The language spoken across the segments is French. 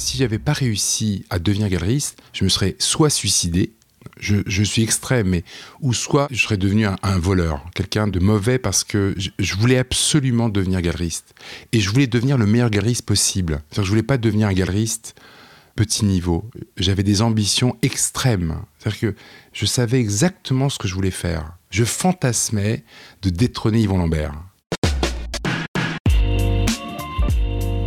si j'avais pas réussi à devenir galeriste, je me serais soit suicidé, je, suis extrême, ou soit je serais devenu un, voleur, quelqu'un de mauvais parce que je, voulais absolument devenir galeriste et je voulais devenir le meilleur galeriste possible. Je voulais pas devenir un galeriste petit niveau. J'avais des ambitions extrêmes. C'est-à-dire que je savais exactement ce que je voulais faire. Je fantasmais de détrôner Yvon Lambert.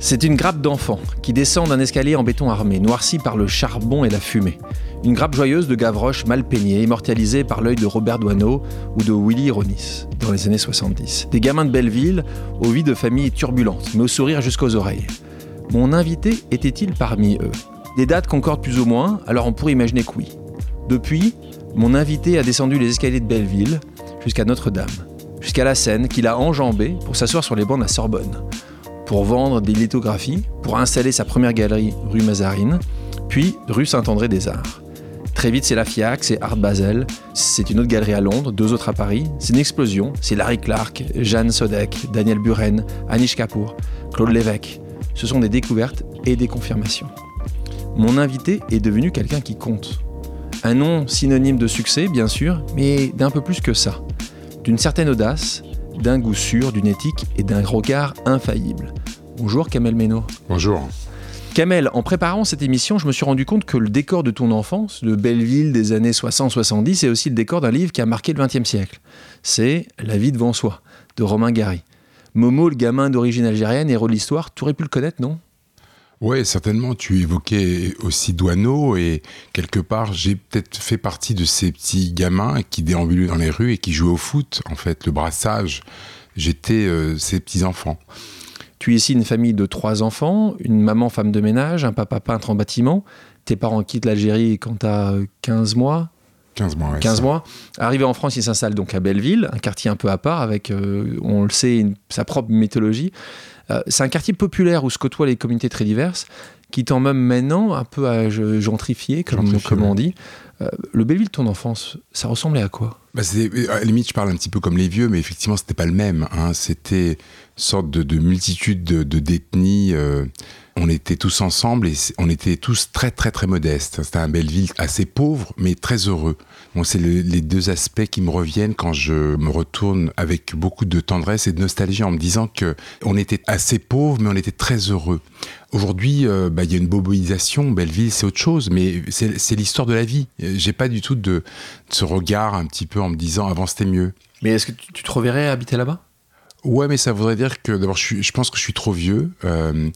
C'est une grappe d'enfants qui descend d'un escalier en béton armé, noirci par le charbon et la fumée. Une grappe joyeuse de Gavroche mal peignée, immortalisée par l'œil de Robert Doisneau ou de Willy Ronis dans les années 70. Des gamins de Belleville, aux vies de familles turbulentes, mais au sourire jusqu'aux oreilles. Mon invité était-il parmi eux? Des dates concordent plus ou moins, alors on pourrait imaginer que oui. Depuis, mon invité a descendu les escaliers de Belleville jusqu'à Notre-Dame, jusqu'à la Seine qu'il a enjambée pour s'asseoir sur les bancs de la Sorbonne pour vendre des lithographies, pour installer sa première galerie rue Mazarine, puis rue Saint-André-des-Arts. Très vite, c'est la FIAC, c'est Art Basel, c'est une autre galerie à Londres, deux autres à Paris. C'est une explosion. C'est Larry Clark, Jeanne Sodek, Daniel Buren, Anish Kapoor, Claude Lévesque. Ce sont des découvertes et des confirmations. Mon invité est devenu quelqu'un qui compte. Un nom synonyme de succès, bien sûr, mais d'un peu plus que ça. D'une certaine audace, d'un goût sûr, d'une éthique et d'un regard infaillible. Bonjour Kamel Meno. Bonjour. Kamel, en préparant cette émission, je me suis rendu compte que le décor de ton enfance, de Belleville des années 60-70, est aussi le décor d'un livre qui a marqué le XXe siècle. C'est La vie devant soi, de Romain Gary. Momo, le gamin d'origine algérienne, héros de l'histoire, tu aurais pu le connaître, non? Oui, certainement. Tu évoquais aussi Douaneau et quelque part, j'ai peut-être fait partie de ces petits gamins qui déambulaient dans les rues et qui jouaient au foot. En fait, le brassage, j'étais euh, ces petits enfants. Tu es ici une famille de trois enfants, une maman femme de ménage, un papa peintre en bâtiment. Tes parents quittent l'Algérie quand tu as 15 mois? 15 mois, 15 mois. Arrivé en France, il s'installe donc à Belleville, un quartier un peu à part avec, euh, on le sait, sa propre mythologie. Euh, c'est un quartier populaire où se côtoient les communautés très diverses, qui tend même maintenant un peu à gentrifier, comme, comme on dit. Euh, le Belleville de ton enfance, ça ressemblait à quoi? Bah À la limite, je parle un petit peu comme les vieux, mais effectivement, c'était pas le même. Hein. C'était une sorte de, multitude de, de euh, on était tous ensemble et on était tous très très très modestes. C'était un Belleville assez pauvre, mais très heureux. Bon, c'est les deux aspects qui me reviennent quand je me retourne avec beaucoup de tendresse et de nostalgie en me disant que on était assez pauvre, mais on était très heureux. Aujourd'hui, euh, bah, il y a une boboisation. Belleville, c'est autre chose, mais c'est l'histoire de la vie. J'ai pas du tout de, ce regard un petit peu en me disant avant c'était mieux. Mais est-ce que tu, te reverrais habiter là-bas? Ouais, mais ça voudrait dire que d'abord, je, je, pense que je suis trop vieux. Euh,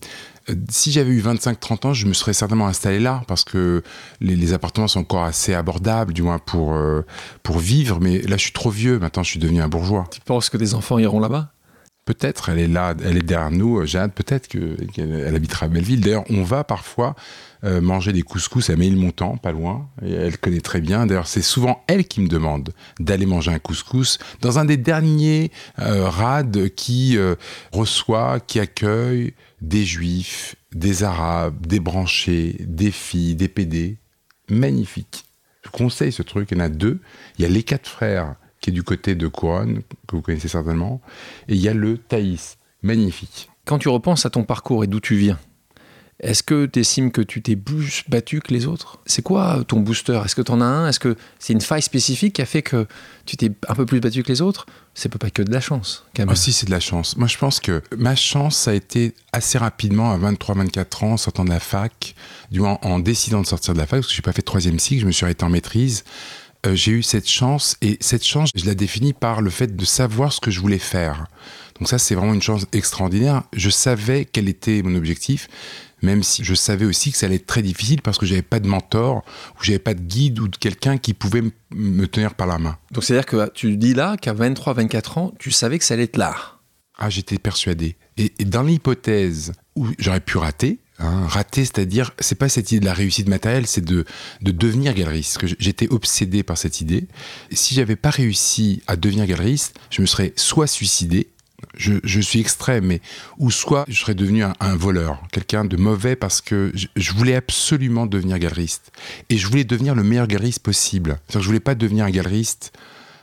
si j'avais eu 25-30 ans, je me serais certainement installé là parce que les, appartements sont encore assez abordables, du moins pour, euh, pour vivre. Mais là, je suis trop vieux. Maintenant, je suis devenu un bourgeois. Tu penses que des enfants iront là-bas? Peut-être, elle est là, elle est derrière nous, euh, Jade, peut-être qu'elle habitera à Belleville. D'ailleurs, on va parfois euh, manger des couscous à Ménilmontant, pas loin, et elle connaît très bien. D'ailleurs, c'est souvent elle qui me demande d'aller manger un couscous dans un des derniers euh, rades qui reçoit, qui accueille des juifs, des arabes, des branchés, des filles, des PD. Magnifique. Je conseille ce truc, il y en a deux. Il y a les quatre frères qui est du côté de Couronne, que vous connaissez certainement. Et il y a le Thaïs, magnifique. Quand tu repenses à ton parcours et d'où tu viens, est-ce que tu estimes que tu t'es plus battu que les autres? C'est quoi ton booster? Est-ce que tu en as un? Est-ce que c'est une faille spécifique qui a fait que tu t'es un peu plus battu que les autres? C'est pas que de la chance. Quand ah, si, c'est de la chance. Moi, je pense que ma chance, ça a été assez rapidement, à 23-24 ans, en sortant de la fac, du moins en décidant de sortir de la fac, parce que je n'ai pas fait troisième cycle, je me suis arrêté en maîtrise. Euh, j'ai eu cette chance et cette chance, je la définis par le fait de savoir ce que je voulais faire. Donc ça, c'est vraiment une chance extraordinaire. Je savais quel était mon objectif, même si je savais aussi que ça allait être très difficile parce que j'avais pas de mentor ou j'avais pas de guide ou de quelqu'un qui pouvait me tenir par la main. Donc c'est-à-dire que tu dis là qu'à 23, 24 ans, tu savais que ça allait être l'art. Ah, j'étais persuadé. Et, et dans l'hypothèse où j'aurais pu rater, Hein. Raté, c'est-à-dire, c'est pas cette idée de la réussite matérielle, c'est de, de devenir galeriste. j'étais obsédé par cette idée. si j'avais pas réussi à devenir galeriste, je me serais soit suicidé, je, suis extrême, mais ou soit je serais devenu un, voleur, quelqu'un de mauvais parce que je, voulais absolument devenir galeriste et je voulais devenir le meilleur galeriste possible. Je voulais pas devenir un galeriste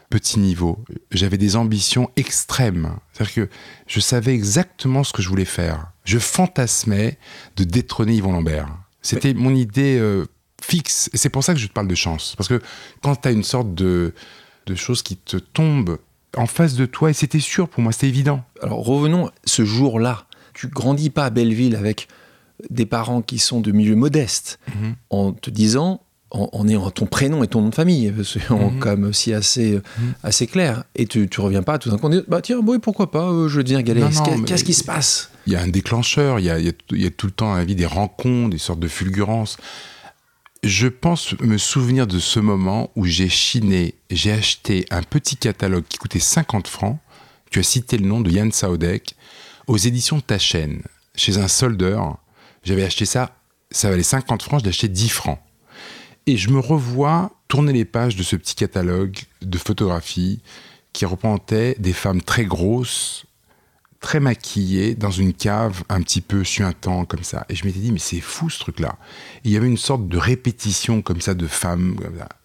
petit niveau. J'avais des ambitions extrêmes. C'est-à-dire que je savais exactement ce que je voulais faire. Je fantasmais de détrôner Yvon Lambert. C'était mon idée euh, fixe. Et c'est pour ça que je te parle de chance. Parce que quand tu as une sorte de, de chose qui te tombe en face de toi, et c'était sûr pour moi, c'était évident. Alors revenons ce jour-là. Tu grandis pas à Belleville avec des parents qui sont de milieu modeste, mhm. en te disant, en, ayant ton prénom et ton nom de famille, c'est mhm. comme aussi assez, mhm. assez clair. Et tu, tu reviens pas tout d'un coup, bah tiens, bon, pourquoi pas, euh, je deviens galeriste. Qu'est-ce qui se passe? Il y a un déclencheur, il y a, y a, tout le temps la vie des rencontres, des sortes de fulgurances je pense me souvenir de ce moment où j'ai chiné, j'ai acheté un petit catalogue qui coûtait 50 francs. Tu as cité le nom de Yann Saodek aux éditions Tachen, chez un soldeur. J'avais acheté ça, ça valait 50 francs, je l'ai acheté 10 francs. Et je me revois tourner les pages de ce petit catalogue de photographies qui représentait des femmes très grosses, très maquillé dans une cave un petit peu suintant comme ça. Et je m'étais dit, mais c'est fou ce truc-là. Il y avait une sorte de répétition comme ça de femmes.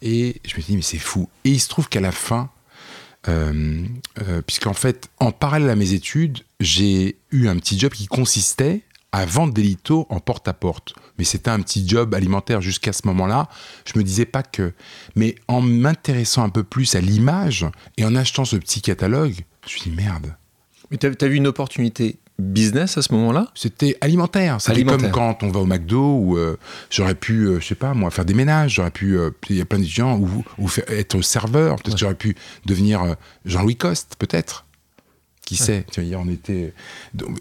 Et je me suis dit, mais c'est fou. Et il se trouve qu'à la fin, euh, euh, puisqu'en fait, en parallèle à mes études, j'ai eu un petit job qui consistait à vendre des litos en porte-à-porte. Mais c'était un petit job alimentaire jusqu'à ce moment-là. Je me disais pas que. Mais en m'intéressant un peu plus à l'image et en achetant ce petit catalogue, je me suis dit merde, mais tu as, vu une opportunité business à ce moment-là? C'était alimentaire. C'était comme quand on va au McDo où euh, j'aurais pu, euh, je sais pas moi, faire des ménages. J'aurais pu, euh, il y a plein de gens ou, ou être serveur. Peut-être j'aurais pu devenir Jean-Louis Coste, peut-être. Qui sait tu vois, on était,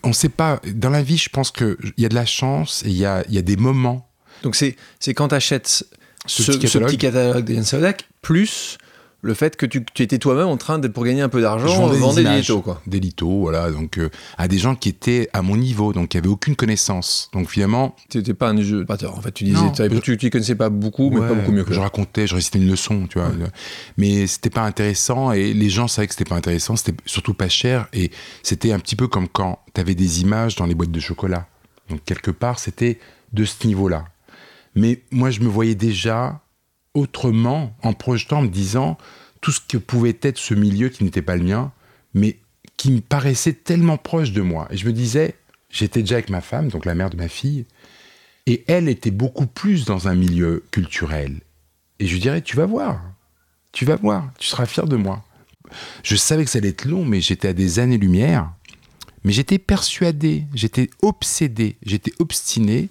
on ne sait pas. Dans la vie, je pense qu'il y a de la chance et il y a, y a des moments. Donc c'est quand tu achètes ce, petit catalogue, ce petit catalogue plus le fait que tu, étais toi-même en train de, pour gagner un peu d'argent, vendre des, litos, quoi. Des litos, voilà, donc euh, à des gens qui étaient à mon niveau, donc qui n'avaient aucune connaissance. Donc finalement, tu n'étais pas un jeu en fait, tu disais, tu, ne connaissais pas beaucoup, mais pas beaucoup mieux que je racontais, je récitais une leçon, tu vois, mais c'était pas intéressant et les gens savaient que c'était pas intéressant, c'était surtout pas cher et c'était un petit peu comme quand tu avais des images dans les boîtes de chocolat. Donc quelque part, c'était de ce niveau-là. Mais moi, je me voyais déjà autrement en projetant, en me disant tout ce que pouvait être ce milieu qui n'était pas le mien, mais qui me paraissait tellement proche de moi. Et je me disais, j'étais déjà avec ma femme, donc la mère de ma fille, et elle était beaucoup plus dans un milieu culturel. Et je lui dirais, tu vas voir, tu vas voir, tu seras fier de moi. Je savais que ça allait être long, mais j'étais à des années-lumière. Mais j'étais persuadé, j'étais obsédé, j'étais obstiné.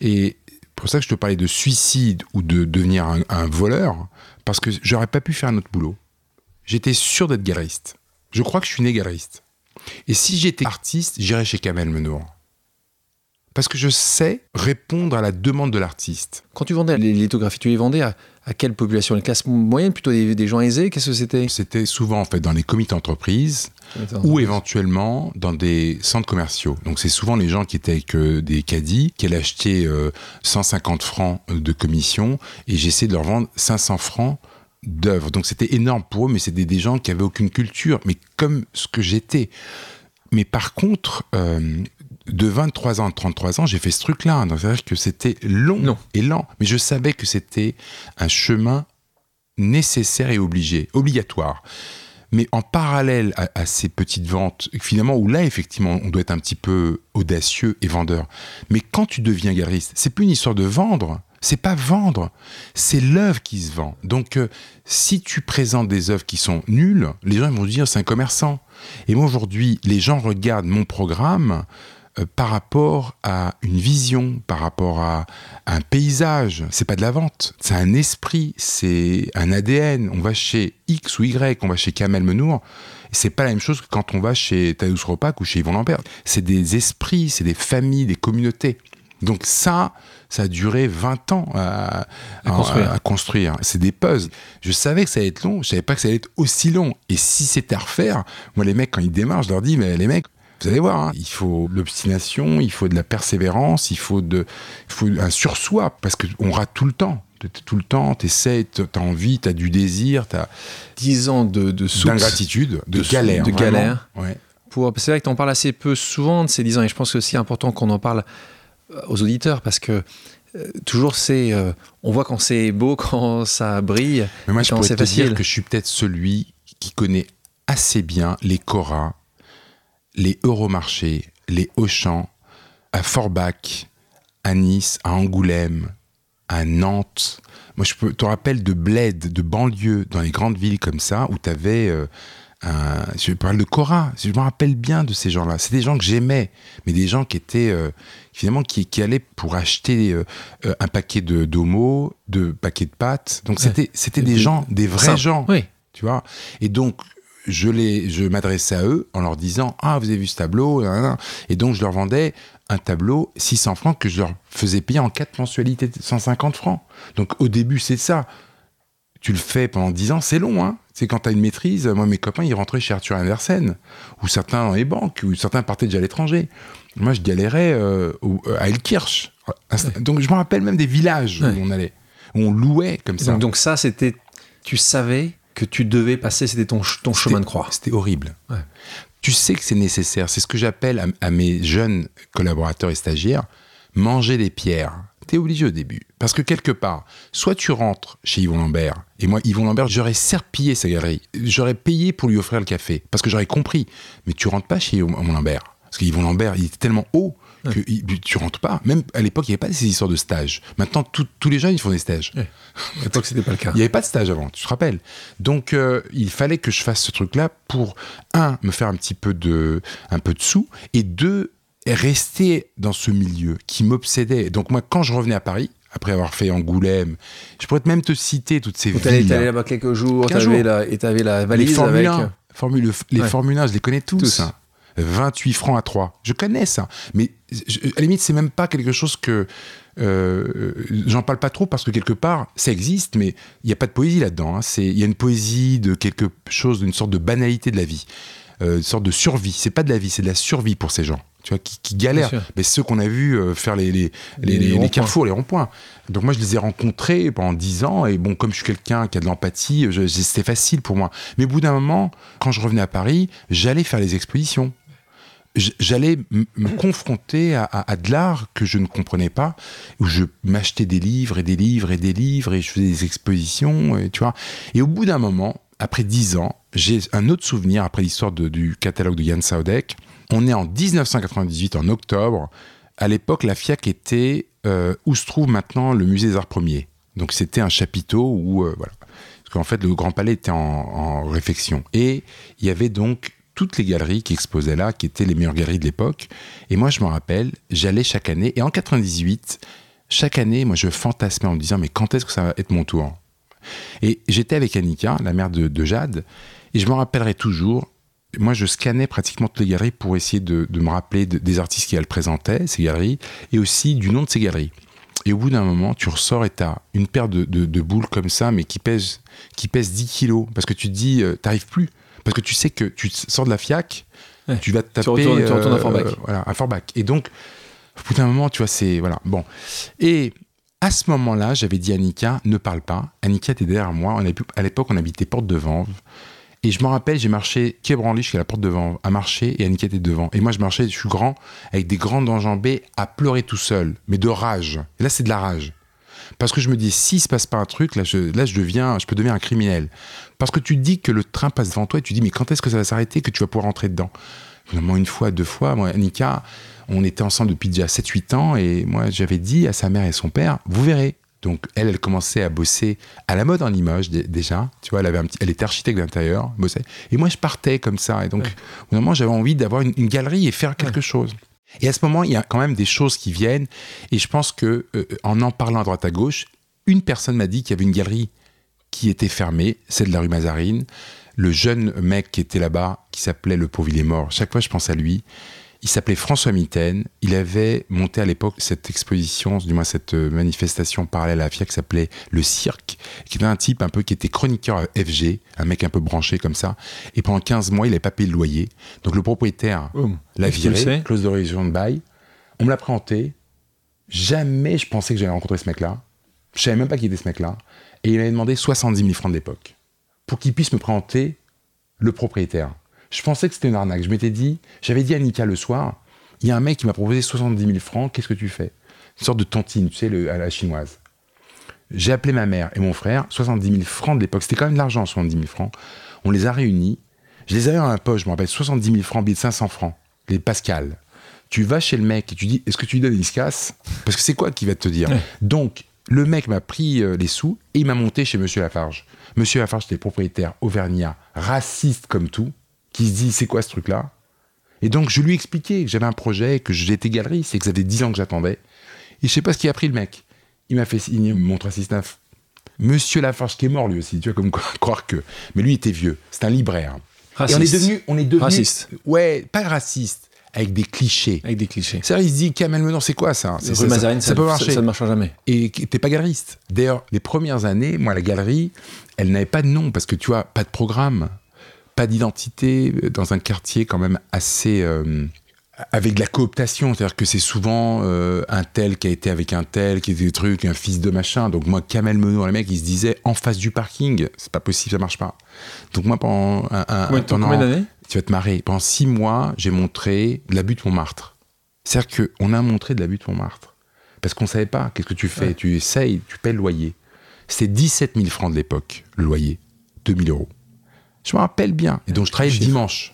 Et pour ça que je te parlais de suicide ou de devenir un, voleur, parce que j'aurais pas pu faire un autre boulot. J'étais sûr d'être galeriste. Je crois que je suis né galeriste. Et si j'étais artiste, j'irais chez Kamel Menour. Parce que je sais répondre à la demande de l'artiste. Quand tu vendais les lithographies, tu les vendais à, quelle population? Les classes moyennes, plutôt des, gens aisés? Qu'est-ce que c'était? C'était souvent en fait dans les comités d'entreprise ou éventuellement dans des centres commerciaux. Donc c'est souvent les gens qui étaient avec euh, des caddies, qui allaient acheter 150 euh, francs de commission et j'essayais de leur vendre 500 francs d'œuvres. Donc c'était énorme pour eux, mais c'était des gens qui avaient aucune culture, mais comme ce que j'étais. Mais par contre, euh, de 23 ans à 33 ans, j'ai fait ce truc-là. C'est-à-dire que c'était long et lent. Mais je savais que c'était un chemin nécessaire et obligé, obligatoire. Mais en parallèle à, ces petites ventes, finalement, où là, effectivement, on doit être un petit peu audacieux et vendeur. Mais quand tu deviens galeriste, c'est plus une histoire de vendre. C'est pas vendre, c'est l'œuvre qui se vend. Donc, euh, si tu présentes des œuvres qui sont nulles, les gens vont dire c'est un commerçant. Et moi aujourd'hui, les gens regardent mon programme euh, par rapport à une vision, par rapport à, un paysage. C'est pas de la vente, c'est un esprit, c'est un ADN. On va chez X ou Y, on va chez Kamel Menour. C'est pas la même chose que quand on va chez Tadeusz Ropak ou chez Yvon Lambert. C'est des esprits, c'est des familles, des communautés. Donc ça, ça a duré 20 ans à, construire. C'est des puzzles. Je savais que ça allait être long, je savais pas que ça allait être aussi long. Et si c'était à refaire, moi les mecs, quand ils démarrent, je leur dis, mais les mecs, Vous allez voir, hein, il faut l'obstination, il faut de la persévérance, il faut, de, il faut un sursoi, parce qu'on rate tout le temps. Tout le temps, tu essaies, tu as envie, tu as du désir, tu as. 10 ans de, de D'ingratitude, de, de, galère. De galère. Ouais. C'est vrai que tu en parles assez peu souvent de ces 10 ans, et je pense que c'est aussi important qu'on en parle euh, aux auditeurs, parce que euh, toujours c'est. Euh, on voit quand c'est beau, quand ça brille. Mais moi, je pourrais te facile. dire que je suis peut-être celui qui connaît assez bien les Cora, les Euromarchés, les Auchan, à Forbach, à Nice, à Angoulême, à Nantes. Moi, je peux te rappelle de bled, de banlieue, dans les grandes villes comme ça, où tu avais. un, je parle de Cora, je me rappelle bien de ces gens-là. C'est des gens que j'aimais, mais des gens qui étaient euh, finalement qui, qui, allaient pour acheter euh, euh, un paquet de d'homo, de paquets de pâtes. Donc Ouais. c'était c'était des gens, des vrais gens, Oui. tu vois. Et donc je les, je m'adressais à eux en leur disant ah vous avez vu ce tableau, et donc je leur vendais un tableau 600 francs que je leur faisais payer en quatre mensualités de 150 francs. Donc au début c'est ça. Tu le fais pendant 10 ans, c'est long, hein. C'est quand tu as une maîtrise. Moi, mes copains, ils rentraient chez Arthur Andersen, ou certains dans les banques, ou certains partaient déjà à l'étranger. Moi, je galérais euh, au- à Elkirch. Donc, je me rappelle même des villages Ouais. où on allait, où on louait comme ça. Donc, donc ça, c'était. Tu savais que tu devais passer, c'était ton, chemin de croix. C'était horrible. Tu sais que c'est nécessaire. C'est ce que j'appelle à, mes jeunes collaborateurs et stagiaires manger des pierres. T'es obligé au début. Parce que quelque part, soit tu rentres chez Yvon Lambert, et moi, Yvon Lambert, j'aurais serpillé sa galerie. J'aurais payé pour lui offrir le café. Parce que j'aurais compris. Mais tu rentres pas chez Yvon Lambert. Parce qu'Yvon Lambert, il était tellement haut que tu rentres pas. Même à l'époque, il n'y avait pas ces histoires de stage. Maintenant, tout- tous les jeunes, ils font des stages. Ouais. À l'époque, c'était pas le cas. Il n'y avait pas de stage avant, tu te rappelles. Donc, euh, il fallait que je fasse ce truc-là pour, un, me faire un petit peu de, un peu de sous, et deux, rester dans ce milieu qui m'obsédait. Donc, moi, quand je revenais à Paris, après avoir fait Angoulême, je pourrais même te citer toutes ces villes. t'allais là-bas quelques jours, t'avais la, et t'avais la les valise Formule avec. 1, Formule, les Ouais. Formule 1, je les connais tous. Tous. Hein. 28 francs à 3. Je connais ça. Mais je- à la limite, c'est même pas quelque chose que. euh, J'en parle pas trop parce que quelque part, ça existe, mais il n'y a pas de poésie là-dedans. hein. Il y a une poésie de quelque chose, d'une sorte de banalité de la vie, euh, une sorte de survie. C'est pas de la vie, c'est de la survie pour ces gens. Tu vois, qui, qui galèrent. Mais ceux qu'on a vu euh, faire les, les, les, Les carrefours, les ronds-points. Donc moi, je les ai rencontrés pendant 10 ans. Et bon, comme je suis quelqu'un qui a de l'empathie, c'était facile pour moi. Mais au bout d'un moment, quand je revenais à Paris, j'allais faire les expositions. J'allais me confronter à, de l'art que je ne comprenais pas, où je m'achetais des livres et des livres et des livres et je faisais des expositions, et, tu vois. Et au bout d'un moment, après 10 ans, j'ai un autre souvenir après l'histoire du catalogue de Yann Saudek. On est en 1998, en octobre. À l'époque, la FIAC était euh, où se trouve maintenant le musée des Arts Premiers. Donc c'était un chapiteau où, euh, voilà. Parce qu'en fait, le Grand Palais était en, en réfection. Et il y avait donc toutes les galeries qui exposaient là, qui étaient les meilleures galeries de l'époque. Et moi, je me rappelle, j'allais chaque année. Et en 98, chaque année, moi, je fantasmais en me disant, mais quand est-ce que ça va être mon tour? Et j'étais avec Annika, la mère de, de Jade, et je me rappellerai toujours, moi, je scannais pratiquement toutes les galeries pour essayer de, me rappeler de- des artistes qui elles présentaient, ces galeries, et aussi du nom de ces galeries. Et au bout d'un moment, tu ressors et tu as une paire de, boules comme ça, mais qui pèsent, qui pèsent 10 kilos. Parce que tu te dis, euh, t'arrives plus. Parce que tu sais que tu sors de la FIAC, Ouais. tu vas te taper. retournes- tu retournes à Forbach. voilà, à. Et donc, au bout d'un moment, tu vois, c'est. Voilà. Bon. Et à ce moment-là, j'avais dit à Annika, ne parle pas. Annika était derrière moi. On avait, à l'époque, on habitait Porte de Vanves. Et je me rappelle, j'ai marché quai Branly jusqu'à la porte de Vanves, à marcher, et Annika était devant. Et moi, je marchais, je suis grand, avec des grandes enjambées, à pleurer tout seul, mais de rage. Et là, c'est de la rage. Parce que je me dis, s'il se passe pas un truc, là, je, là, je deviens, je peux devenir un criminel. Parce que tu dis que le train passe devant toi et tu dis, mais quand est-ce que ça va s'arrêter, que tu vas pouvoir rentrer dedans? Finalement, une fois, deux fois, moi, Annika, on était ensemble depuis déjà 7-8 ans et moi, j'avais dit à sa mère et son père, vous verrez. Donc, elle, elle commençait à bosser à la mode en Limoges dé- déjà. Tu vois, elle, avait un petit, elle était architecte d'intérieur, bossait. Et moi, je partais comme ça. Et donc, Ouais. au moment, j'avais envie d'avoir une, une galerie et faire quelque chose. Et à ce moment, il y a quand même des choses qui viennent. Et je pense que euh, en en parlant à droite à gauche, une personne m'a dit qu'il y avait une galerie qui était fermée, celle de la rue Mazarine. Le jeune mec qui était là-bas, qui s'appelait Le Pauvre est mort, chaque fois je pense à lui. Il s'appelait François Mitaine. Il avait monté à l'époque cette exposition, du moins cette manifestation parallèle à la FIA qui s'appelait Le Cirque, qui était un type un peu qui était chroniqueur à FG, un mec un peu branché comme ça. Et pendant 15 mois, il n'avait pas payé le loyer. Donc le propriétaire l'a viré, clause de révision de bail. On me l'a présenté. Jamais je pensais que j'allais rencontrer ce mec-là. Je savais même pas qui était ce mec-là. Et il m'avait demandé 70 000 francs de l'époque pour qu'il puisse me présenter le propriétaire. Je pensais que c'était une arnaque. Je m'étais dit, j'avais dit à Nika le soir, il y a un mec qui m'a proposé 70 000 francs, qu'est-ce que tu fais? Une sorte de tantine, tu sais, le, à la chinoise. J'ai appelé ma mère et mon frère, 70 000 francs de l'époque, c'était quand même de l'argent, 70 000 francs. On les a réunis. Je les avais dans la poche, je me rappelle, 70 000 francs, billets de 500 francs, les Pascal. Tu vas chez le mec et tu dis, est-ce que tu lui donnes, se casse Parce que c'est quoi qu'il va te dire? Donc, le mec m'a pris euh, les sous et il m'a monté chez Monsieur Lafarge. Monsieur Lafarge, c'était propriétaire auvergnat, raciste comme tout, qui se dit c'est quoi ce truc-là? Et donc je lui ai expliqué que j'avais un projet, que j'étais galeriste et que ça faisait 10 ans que j'attendais. Et je sais pas ce qu'il a pris le mec. Il m'a fait signer mon 369. Monsieur Lafarge qui est mort lui aussi, tu vois, comme croire que. Mais lui était vieux, c'est un libraire. Raciste. Et on est devenu, on est devenu, Raciste. ouais, pas raciste, avec des clichés. Avec des clichés. C'est il se dit Kamel Menon, c'est quoi ça? C'est- ça, Mazarine, ça, peut marcher. Ça, ne marchera jamais. et qui- t'es pas galeriste. D'ailleurs, les premières années, moi, la galerie, elle n'avait pas de nom parce que tu vois, pas de programme, pas d'identité euh, dans un quartier quand même assez. euh, avec de la cooptation, c'est-à-dire que c'est souvent euh, un tel qui a été avec un tel, qui était des trucs, un fils de machin. Donc moi, Kamel Menon, les mecs, ils se disaient en face du parking, c'est pas possible, ça marche pas. Donc moi, pendant un, un- Combien, pendant- combien d'années? Tu vas te marrer. Pendant six mois, j'ai montré de la butte Montmartre. C'est-à-dire qu'on a montré de la butte Montmartre. Parce qu'on savait pas, qu'est-ce que tu fais? Ouais. Tu essayes, tu paies le loyer. C'était 17 000 francs de l'époque, le loyer. 2 000 euros. Je me rappelle bien. Et donc, je travaillais le dimanche.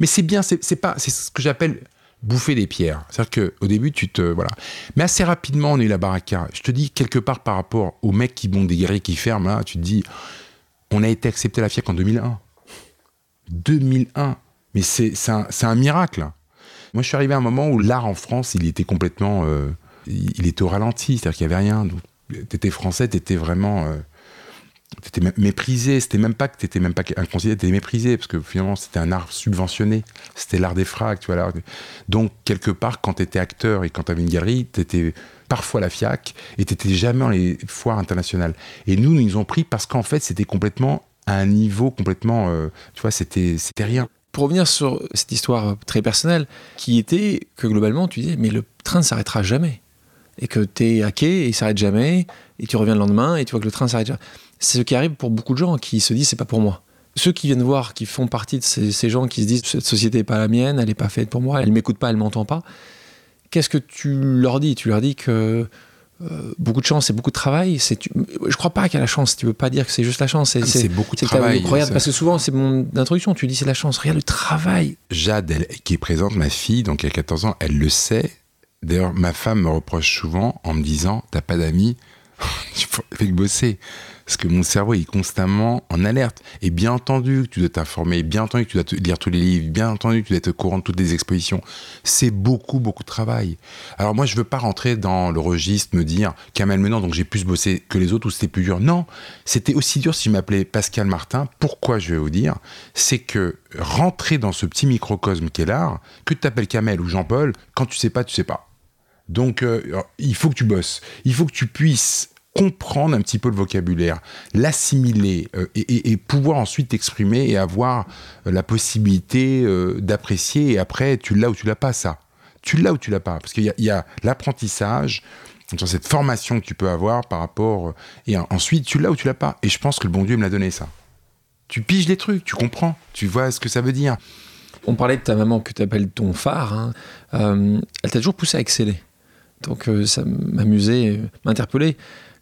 Mais c'est bien, c'est pas, c'est ce que j'appelle bouffer des pierres. C'est-à-dire qu'au début, tu te. Voilà. Mais assez rapidement, on a eu la baraka. Je te dis, quelque part par rapport aux mecs qui montent des guerriers qui ferment, là, tu te dis, on a été accepté à la FIAC en 2001. 2001. Mais c'est un, un miracle. Moi, je suis arrivé à un moment où l'art en France, il était complètement. euh, il, était au ralenti, c'est-à-dire qu'il n'y avait rien. Tu étais français, tu étais vraiment. euh, t'étais mé- méprisé. C'était même pas que tu étais même pas inconsidéré, tu étais méprisé, parce que finalement, c'était un art subventionné. C'était l'art des fracs, tu vois. Donc, quelque part, quand tu étais acteur et quand tu avais une galerie, tu étais parfois la FIAC et tu n'étais jamais dans les foires internationales. Et nous, nous nous ont pris parce qu'en fait, c'était complètement à un niveau complètement. euh, tu vois, c'était rien. Pour revenir sur cette histoire très personnelle, qui était que globalement, tu disais, mais le train ne s'arrêtera jamais. Et que tu es hacké et il s'arrête jamais, et tu reviens le lendemain et tu vois que le train s'arrête jamais. C'est ce qui arrive pour beaucoup de gens qui se disent, c'est pas pour moi. Ceux qui viennent voir, qui font partie de ces, ces gens qui se disent, cette société n'est pas la mienne, elle n'est pas faite pour moi, elle m'écoute pas, elle m'entend pas. Qu'est-ce que tu leur dis? Tu leur dis que euh, beaucoup de chance et beaucoup de travail. C'est, tu- je crois pas qu'il y a la chance. Tu peux pas dire que c'est juste la chance. C'est, Ah, C'est beaucoup de c'est que t'as- travail. regarde, parce que souvent, c'est mon introduction. Tu dis c'est la chance. Regarde le travail. Jade, elle- qui est présente, ma fille, donc elle a 14 ans, elle le sait. D'ailleurs, ma femme me reproche souvent en me disant T'as pas d'amis? Tu fais que bosser. Parce que mon cerveau est constamment en alerte. Et bien entendu tu dois t'informer, bien entendu tu dois lire tous les livres, bien entendu tu dois être au courant de toutes les expositions. C'est beaucoup, beaucoup de travail. Alors moi, je veux pas rentrer dans le registre, me dire Kamel Menon, donc j'ai plus bossé que les autres ou c'était plus dur. Non, c'était aussi dur si je m'appelais Pascal Martin. Pourquoi je vais vous dire C'est que rentrer dans ce petit microcosme qu'est l'art, que tu t'appelles Kamel ou Jean-Paul, quand tu sais pas, tu sais pas. Donc, euh, il faut que tu bosses. Il faut que tu puisses comprendre un petit peu le vocabulaire, l'assimiler euh, et, pouvoir ensuite t'exprimer et avoir euh, la possibilité euh, d'apprécier. Et après, tu l'as ou tu l'as pas, ça. Tu l'as ou tu l'as pas. Parce qu'il y a, a l'apprentissage, cette formation que tu peux avoir par rapport. Et en- ensuite, tu l'as ou tu l'as pas. Et je pense que le bon Dieu me l'a donné, ça. Tu piges les trucs, tu comprends, tu vois ce que ça veut dire. On parlait de ta maman que tu appelles ton phare. hein. Elle t'a toujours poussé à exceller. Donc ça m'amusait, m'interpellait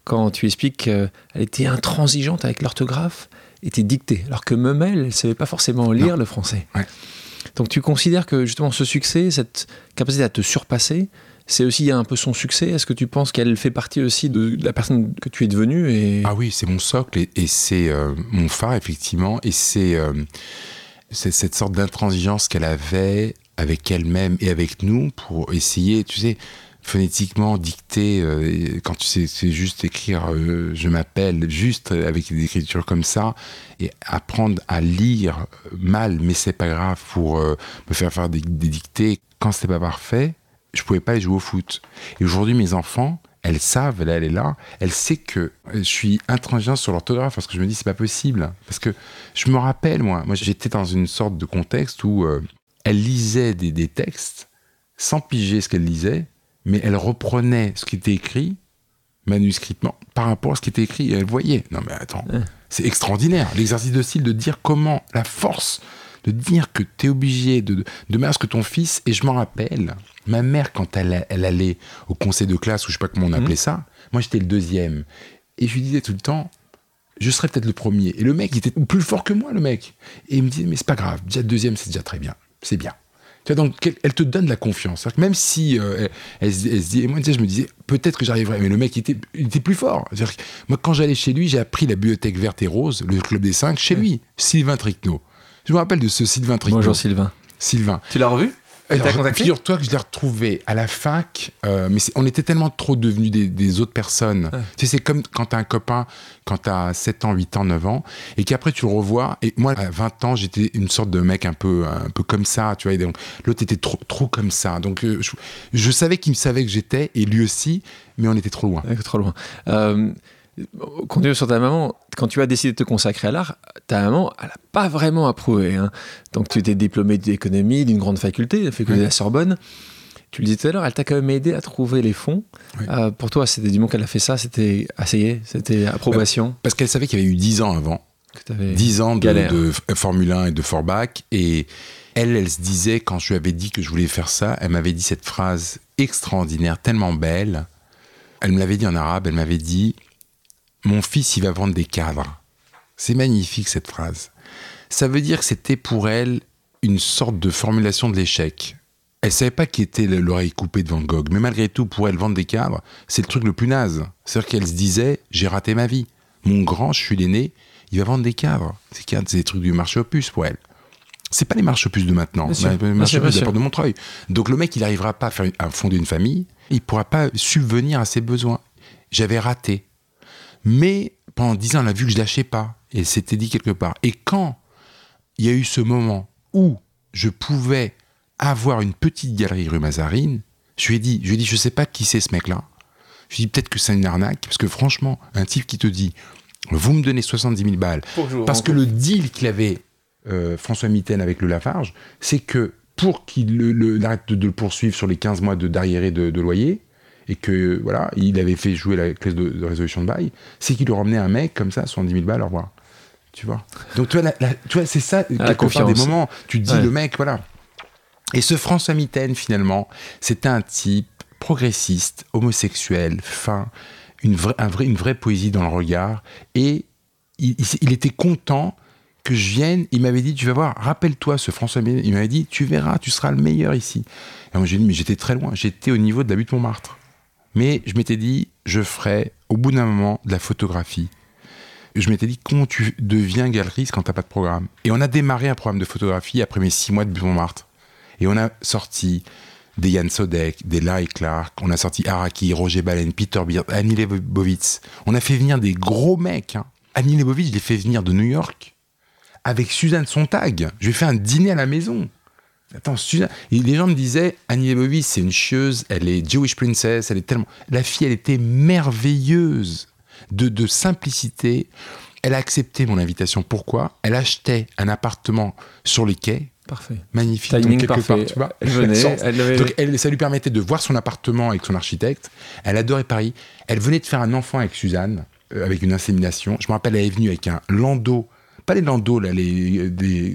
quand tu expliques qu'elle était intransigeante avec l'orthographe et tes dictées, alors que même elle, elle savait pas forcément lire le français. Ouais. Donc tu considères que justement ce succès, cette capacité à te surpasser, c'est aussi un peu son succès. Est-ce que tu penses qu'elle fait partie aussi de la personne que tu es devenue et... Ah oui, c'est mon socle et, et c'est euh, mon phare, effectivement. Et c'est euh, c'est cette sorte d'intransigeance qu'elle avait avec elle-même et avec nous pour essayer, tu sais, phonétiquement dicter, euh, quand tu sais, c'est juste écrire euh, je m'appelle, juste avec des écritures comme ça, et apprendre à lire mal, mais c'est pas grave pour euh, me faire faire des, dictées. Quand c'était pas parfait, je pouvais pas jouer au foot. Et aujourd'hui, mes enfants, elles savent, elle, elle est là, elle sait que je suis intransigeant sur l'orthographe parce que je me dis c'est pas possible. Parce que je me rappelle, moi, moi j'étais dans une sorte de contexte où elle lisait des, des textes sans piger ce qu'elle lisait, mais elle reprenait ce qui était écrit manuscritement par rapport à ce qui était écrit et elle voyait. Non mais attends, Ouais. c'est extraordinaire. L'exercice de style de dire comment, la force de dire que tu es obligé de, de, mettre ce que ton fils, et je m'en rappelle, ma mère quand elle, elle allait au conseil de classe, ou je sais pas comment on appelait ça, moi j'étais le deuxième, et je lui disais tout le temps, je serais peut-être le premier. Et le mec, il était plus fort que moi, le mec. Et il me disait, mais c'est pas grave, déjà deuxième, c'est déjà très bien, c'est bien. Tu vois, donc elle, elle te donne de la confiance. C'est-à-dire que même si euh, elle, elle se- elle se dit, et moi, tu sais, je me disais, peut-être que j'arriverais, mais le mec, il était, il était plus fort. C'est-à-dire que moi, quand j'allais chez lui, j'ai appris la bibliothèque verte et rose, le club des cinq, chez lui, Sylvain Tricnot. Je me rappelle de ce Sylvain Tricot. Bonjour Sylvain. Sylvain. Tu l'as revu? Figure-toi que je l'ai retrouvé à la fac, euh, mais on était tellement trop devenus des, des autres personnes. Ouais. Tu sais, c'est comme quand t'as un copain, quand t'as 7 ans, 8 ans, 9 ans, et qu'après tu le revois. Et moi, à 20 ans, j'étais une sorte de mec un peu, un peu comme ça, tu vois. Et donc, l'autre était trop, trop comme ça. Donc, euh, je, je savais qu'il me savait que j'étais, et lui aussi, mais on était trop loin. Ouais, trop loin. Euh, continue sur ta maman. Quand tu as décidé de te consacrer à l'art, ta maman, elle n'a pas vraiment approuvé. hein. Donc, tu étais diplômé d'économie d'une grande faculté, la faculté de la Sorbonne. Tu le disais tout à l'heure, elle t'a quand même aidé à trouver les fonds. Oui. Euh, pour toi, c'était du moment qu'elle a fait ça, c'était essayé, c'était approbation. Parce qu'elle savait qu'il y avait eu 10 ans avant. que t'avais- 10 ans de, de Formule 1 et de Forbach. Et elle, elle se disait, quand je lui avais dit que je voulais faire ça, elle m'avait dit cette phrase extraordinaire, tellement belle. Elle me l'avait dit en arabe, elle m'avait dit Mon fils, il va vendre des cadres. C'est magnifique cette phrase. Ça veut dire que c'était pour elle une sorte de formulation de l'échec. Elle savait pas qui était le- l'oreille coupée de Van Gogh, mais malgré tout, pour elle, vendre des cadres, c'est le truc le plus naze. C'est-à-dire qu'elle se disait J'ai raté ma vie. Mon grand, je suis l'aîné, il va vendre des cadres. Ces cadres, c'est des trucs du marché opus pour elle. C'est pas les marchés opus de maintenant. Sûr, Les opus de la sûr. porte de Montreuil. Donc le mec, il n'arrivera pas à, faire une- à fonder une famille, il pourra pas subvenir à ses besoins. J'avais raté. Mais pendant dix ans, on a vu que je lâchais pas. Et c'était dit quelque part. Et quand il y a eu ce moment où je pouvais avoir une petite galerie rue Mazarine, je lui ai dit, je lui ai dit, je sais pas qui c'est ce mec-là. Je lui ai dit peut-être que c'est une arnaque, parce que franchement, un type qui te dit, vous me donnez 70 000 balles, parce que le deal qu'il avait euh, François Mitaine avec le Lafarge, c'est que pour qu'il le- le- arrête de, de le poursuivre sur les 15 mois de d'arriéré de, de loyer, et que voilà, il avait fait jouer la clause de, de résolution de bail, c'est qu'il lui ramenait un mec comme ça, 70 000 balles, au revoir. Tu vois? Donc, tu vois, la- la- tu vois c'est ça, part, confiance. des moments, tu te dis, Ouais. le mec, voilà. Et ce François Mitaine, finalement, c'était un type progressiste, homosexuel, fin, une vraie, un vrai- une vraie poésie dans le regard. Et il, il- il était content que je vienne. Il m'avait dit, tu vas voir, rappelle-toi ce François Mitaine. Il m'avait dit, tu verras, tu seras le meilleur ici. Et moi, j'ai dit, mais j'étais très loin. J'étais au niveau de la butte Montmartre. Mais je m'étais dit, je ferai, au bout d'un moment, de la photographie. Je m'étais dit, comment tu deviens galeriste quand t'as pas de programme? Et on a démarré un programme de photographie après mes six mois de Montmartre. Et on a sorti des Yann Sodek, des Larry Clark, on a sorti Araki, Roger Baleine, Peter Beard, Annie Leibovitz. On a fait venir des gros mecs. Hein. Annie Leibovitz, je l'ai fait venir de New York avec Suzanne Sontag. Je lui ai fait un dîner à la maison. Attends, Suzanne. Et les gens me disaient, Annie Leibovitz, c'est une chieuse, elle est Jewish princess, elle est tellement. La fille, elle était merveilleuse de, de simplicité. Elle a accepté mon invitation. Pourquoi? Elle achetait un appartement sur les quais, Parfait. magnifique, Timing donc parfait. part, tu vois. Elle venait, Sans- elle avait- donc elle, ça lui permettait de voir son appartement avec son architecte. Elle adorait Paris. Elle venait de faire un enfant avec Suzanne, euh, avec une insémination. Je me rappelle, elle est venue avec un landau, pas les landaux là, les,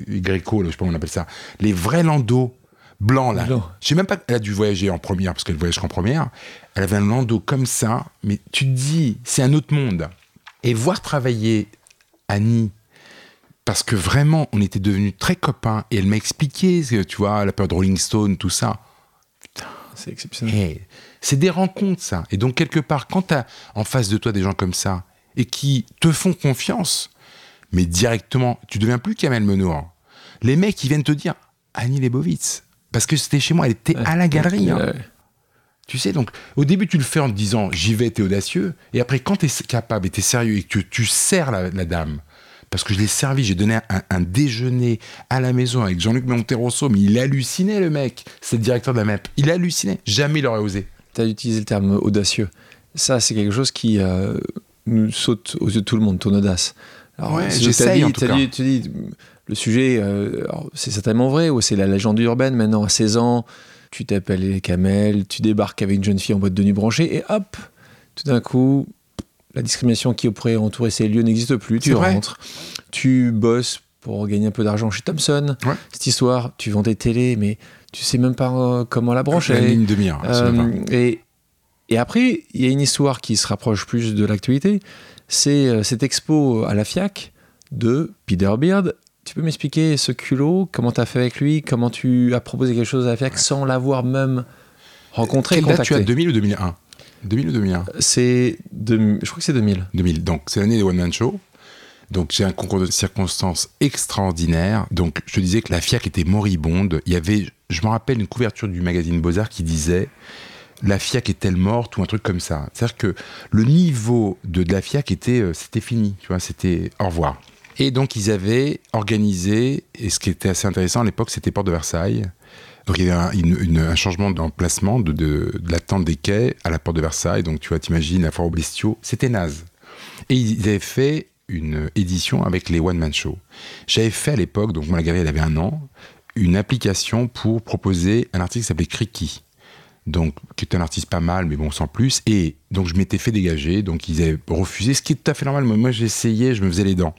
grécos, là, je sais pas comment on appelle ça, les vrais landaux blancs là. Blanc. Je sais même pas qu'elle a dû voyager en première parce qu'elle voyage qu'en première. Elle avait un landau comme ça, mais tu te dis, c'est un autre monde. Et voir travailler Annie parce que vraiment, on était devenus très copains et elle m'a expliqué, tu vois, la période Rolling Stone, tout ça. C'est exceptionnel. Eh, c'est des rencontres, ça. Et donc, quelque part, quand tu as en face de toi des gens comme ça et qui te font confiance, mais directement, tu deviens plus Kamel Menour. Les mecs, ils viennent te dire Annie Leibovitz. Parce que c'était chez moi, elle était à la galerie. hein. Ouais. Tu sais, donc au début, tu le fais en te disant j'y vais, t'es audacieux. Et après, quand t'es capable et t'es sérieux et que tu, tu sers la, la dame, parce que je l'ai servi, j'ai donné un, un, déjeuner à la maison avec Jean-Luc Monterosso, mais il hallucinait le mec, c'est le directeur de la MEP. Il hallucinait, jamais il aurait osé. Tu as utilisé le terme audacieux. Ça, c'est quelque chose qui euh, nous saute aux yeux de tout le monde, ton audace. Alors, ouais, j'essaye en tout cas. Dit, tu dis, le sujet, euh, c'est certainement vrai, ou c'est la légende urbaine maintenant, à 16 ans, tu t'appelles les camels, tu débarques avec une jeune fille en boîte de nuit branchée, et hop, tout d'un coup, la discrimination qui pourrait entourer ces lieux n'existe plus. Tu rentres, tu bosses pour gagner un peu d'argent chez Thomson. Cette histoire, tu vends des télés, mais tu sais même pas euh, comment la brancher. La ligne de mire. Euh, et, et après, il y a une histoire qui se rapproche plus de l'actualité. C'est euh, cette expo à la FIAC de Peter Beard. Tu peux m'expliquer ce culot? Comment tu as fait avec lui? Comment tu as proposé quelque chose à la FIAC sans l'avoir même rencontré Quelle date tu as? 2000 ou 2001 2000 ou 2001 C'est. Je crois que c'est 2000. 2000. Donc, c'est l'année des One Man Show. Donc, j'ai un concours de circonstances extraordinaire. Donc, je te disais que la FIAC était moribonde. Il y avait, je me rappelle, une couverture du magazine Beaux-Arts qui disait la FIAC est-elle morte ou un truc comme ça. C'est-à-dire que le niveau de, la FIAC était, euh, c'était fini. Tu vois, c'était au revoir. Et donc, ils avaient organisé, et ce qui était assez intéressant à l'époque, c'était Porte de Versailles. Donc il y a un, changement d'emplacement de, de, de, des quais à la porte de Versailles. Donc tu vois, t'imagines la foire aux bestiaux. C'était naze. Et ils avaient fait une édition avec les One Man Show. J'avais fait à l'époque, donc moi la elle avait un an, une application pour proposer un artiste qui s'appelait Criki. Donc, qui est un artiste pas mal, mais bon, sans plus. Et donc, je m'étais fait dégager. Donc, ils avaient refusé, ce qui est tout à fait normal. Moi, j'essayais, je me faisais les dents.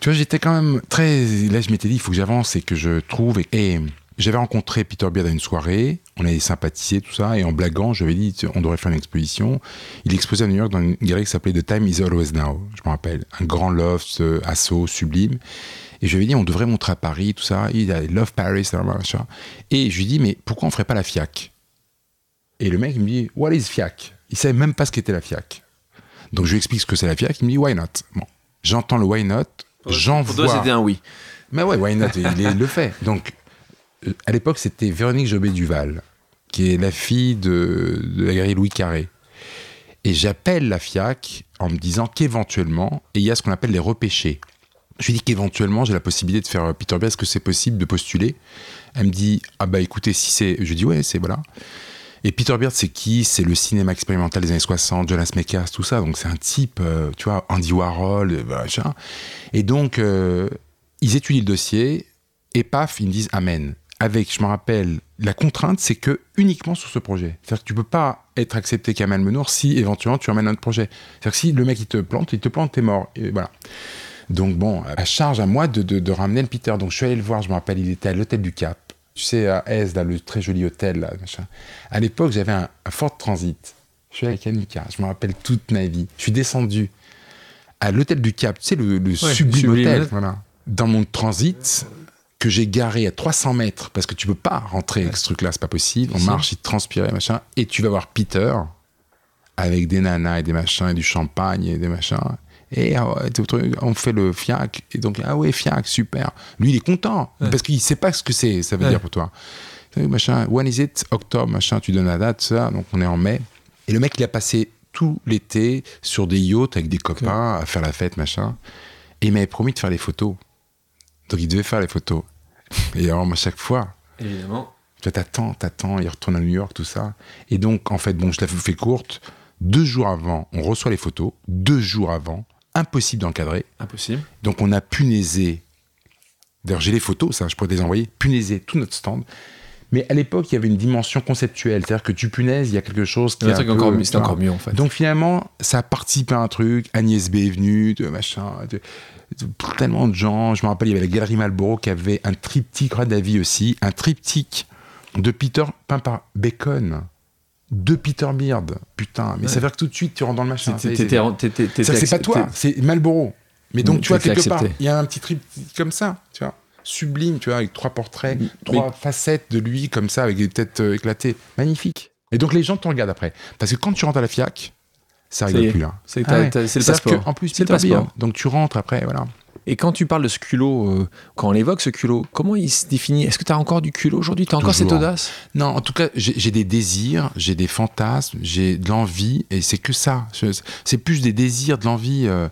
Tu vois, j'étais quand même très. Là, je m'étais dit, il faut que j'avance et que je trouve. Et, j'avais rencontré Peter Beard à une soirée, on avait sympathisé, tout ça, et en blaguant, je lui ai dit, on devrait faire une exposition. Il exposait à New York dans une galerie qui s'appelait The Time is Always Now, je me rappelle. Un grand loft, euh, assaut, sublime. Et je lui ai dit, on devrait montrer à Paris, tout ça. Il a Love Paris, machin. Et je lui ai dit, mais pourquoi on ferait pas la FIAC? Et le mec, il me dit, what is FIAC? Il savait même pas ce qu'était la FIAC. Donc je lui explique ce que c'est la FIAC, il me dit, why not? Bon, j'entends le why not, j'envoie. Pour toi, c'était un oui. Mais ouais, why not? Il, il le fait. Donc euh, à l'époque, c'était Véronique Jobé-Duval, qui est la fille de, de la galerie Louis Carré. Et j'appelle la FIAC en me disant qu'éventuellement, et il y a ce qu'on appelle les repêchés. Je lui dis qu'éventuellement, j'ai la possibilité de faire Peter Beard, est-ce que c'est possible de postuler? Elle me dit, ah bah écoutez, si c'est... Je dis, ouais, c'est voilà. Et Peter Beard, c'est qui? C'est le cinéma expérimental des années 60, Jonas Mekas, tout ça. Donc c'est un type, euh, tu vois, Andy Warhol, machin. Et donc, euh, ils étudient le dossier, et paf, ils me disent Amen avec, je me rappelle, la contrainte, c'est que uniquement sur ce projet. C'est-à-dire que tu peux pas être accepté Kamel Menour si éventuellement tu emmènes un autre projet. C'est-à-dire que si le mec il te plante, il te plante, t'es mort. Et voilà. Donc bon, à charge à moi de, de, de, ramener le Peter. Donc je suis allé le voir, je me rappelle, il était à l'hôtel du Cap. Tu sais, à Aise, là, le très joli hôtel. Là, machin. À l'époque, j'avais un, un Ford Transit. Je suis avec Annika, je me rappelle toute ma vie. Je suis descendu à l'hôtel du Cap, tu sais, le, le ouais, sublime, sublime hôtel. Voilà. Dans mon transit, que j'ai garé à 300 mètres, parce que tu peux pas rentrer avec ce truc-là, c'est pas possible. On marche, il transpirait, machin, et tu vas voir Peter avec des nanas et des machins, et du champagne et des machins. Et ah on fait le FIAC, et donc, ah ouais, FIAC, super. Lui, il est content, ouais. parce qu'il sait pas ce que c'est, ça veut ouais. dire pour toi. Machin, when is it? Octobre, machin, tu donnes la date, ça, donc on est en mai. Et le mec, il a passé tout l'été sur des yachts avec des copains okay. à faire la fête, machin. Et il m'avait promis de faire les photos. Donc il devait faire les photos. Et alors, à chaque fois. Évidemment. Tu t'attends, t'attends, il retourne à New York, tout ça. Et donc, en fait, bon, je la fais courte. Deux jours avant, on reçoit les photos. Deux jours avant, impossible d'encadrer. Impossible. Donc, on a punaisé. D'ailleurs, j'ai les photos, ça, je pourrais les envoyer. Punaisé tout notre stand. Mais à l'époque, il y avait une dimension conceptuelle. C'est-à-dire que tu punaises, il y a quelque chose qui est. C'est encore, mieux, encore mieux, en fait. Donc, finalement, ça a participé à un truc. Agnès B est venue, de machin. De tellement de gens. Je me rappelle, il y avait la Galerie Malboro qui avait un triptyque, Radavi aussi, un triptyque de Peter peint par Bacon. De Peter Beard. Putain, mais ouais. ça veut dire que tout de suite, tu rentres dans le machin. C'est pas toi, c'est Malboro. Mais donc, tu vois, quelque part, il y a un petit triptyque comme ça, tu vois sublime, tu vois, avec trois portraits, mais, trois mais... facettes de lui comme ça, avec des têtes euh, éclatées. Magnifique. Et donc les gens te regardent après. Parce que quand tu rentres à la FIAC, ça rigole plus là. C'est ah ouais. le passeport. en plus, c'est le passeport. Donc tu rentres après, voilà. Et quand tu parles de ce culot, euh, quand on évoque ce culot, comment il se définit? Est-ce que tu as encore du culot aujourd'hui? Tu as encore cette audace? Non, en tout cas, j'ai des désirs, j'ai des fantasmes, j'ai de l'envie, et c'est que ça. C'est plus des désirs, de l'envie. euh,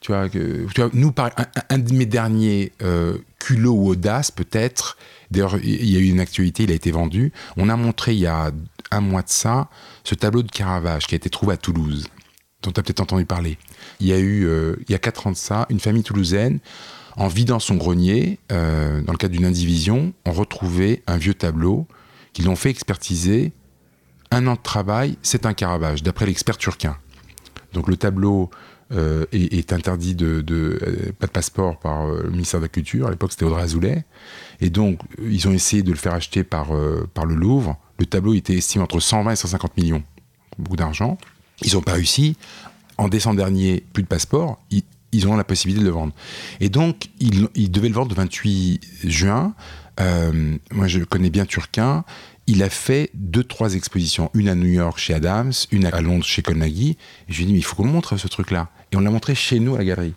tu vois, que, tu vois, nous, par, un, un de mes derniers euh, culots ou audaces, peut-être, d'ailleurs, il y a eu une actualité, il a été vendu. On a montré il y a un mois de ça ce tableau de Caravage qui a été trouvé à Toulouse, dont tu as peut-être entendu parler. Il y a eu, euh, il y a quatre ans de ça, une famille toulousaine, en vidant son grenier, euh, dans le cadre d'une indivision, ont retrouvé un vieux tableau qu'ils l'ont fait expertiser. Un an de travail, c'est un Caravage, d'après l'expert turquin. Donc le tableau euh, est, interdit de, pas de passeport par le ministère de la Culture. À l'époque, c'était Audrey Azoulay. Et donc, ils ont essayé de le faire acheter par, par le Louvre. Le tableau était estimé entre 120 et 150 millions. Beaucoup d'argent. Ils n'ont pas réussi. En décembre dernier, plus de passeport. Ils, ont la possibilité de le vendre. Et donc, ils, devaient le vendre le 28 juin. Euh, moi, je connais bien Turquin. Il a fait deux, trois expositions. Une à New York chez Adams, une à Londres chez Colnaghi. Je lui ai dit, mais il faut qu'on montre ce truc-là. Et on l'a montré chez nous à la galerie.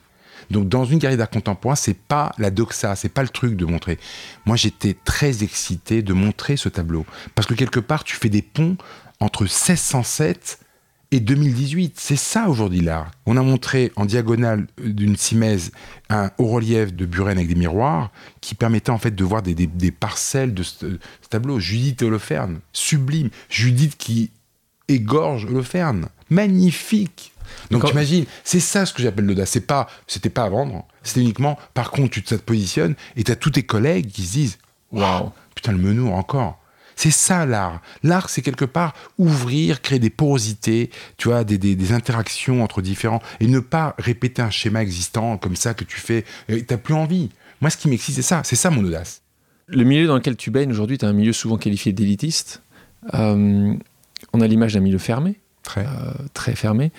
Donc, dans une galerie d'art contemporain, c'est pas la doxa, c'est pas le truc de montrer. Moi, j'étais très excité de montrer ce tableau. Parce que quelque part, tu fais des ponts entre 1607 et 2018. C'est ça aujourd'hui l'art. On a montré en diagonale d'une simèse un haut relief de Buren avec des miroirs qui permettait en fait de voir des, des- des parcelles de ce, ce tableau. Judith et Holoferne, sublime. Judith qui égorge Holoferne, magnifique. Donc Quand- imagines, c'est ça ce que j'appelle l'audace. C'est pas, c'était pas à vendre. C'était uniquement, par contre, tu te positionnes et tu as tous tes collègues qui se disent, waouh, putain le menour encore. C'est ça l'art. L'art, c'est quelque part ouvrir, créer des porosités, tu vois, des, des- des interactions entre différents, et ne pas répéter un schéma existant comme ça que tu fais. Tu n'as plus envie. Moi, ce qui m'excite, c'est ça. C'est ça mon audace. Le milieu dans lequel tu baignes aujourd'hui, tu as un milieu souvent qualifié d'élitiste. Euh, on a l'image d'un milieu fermé, Très. euh, très fermé.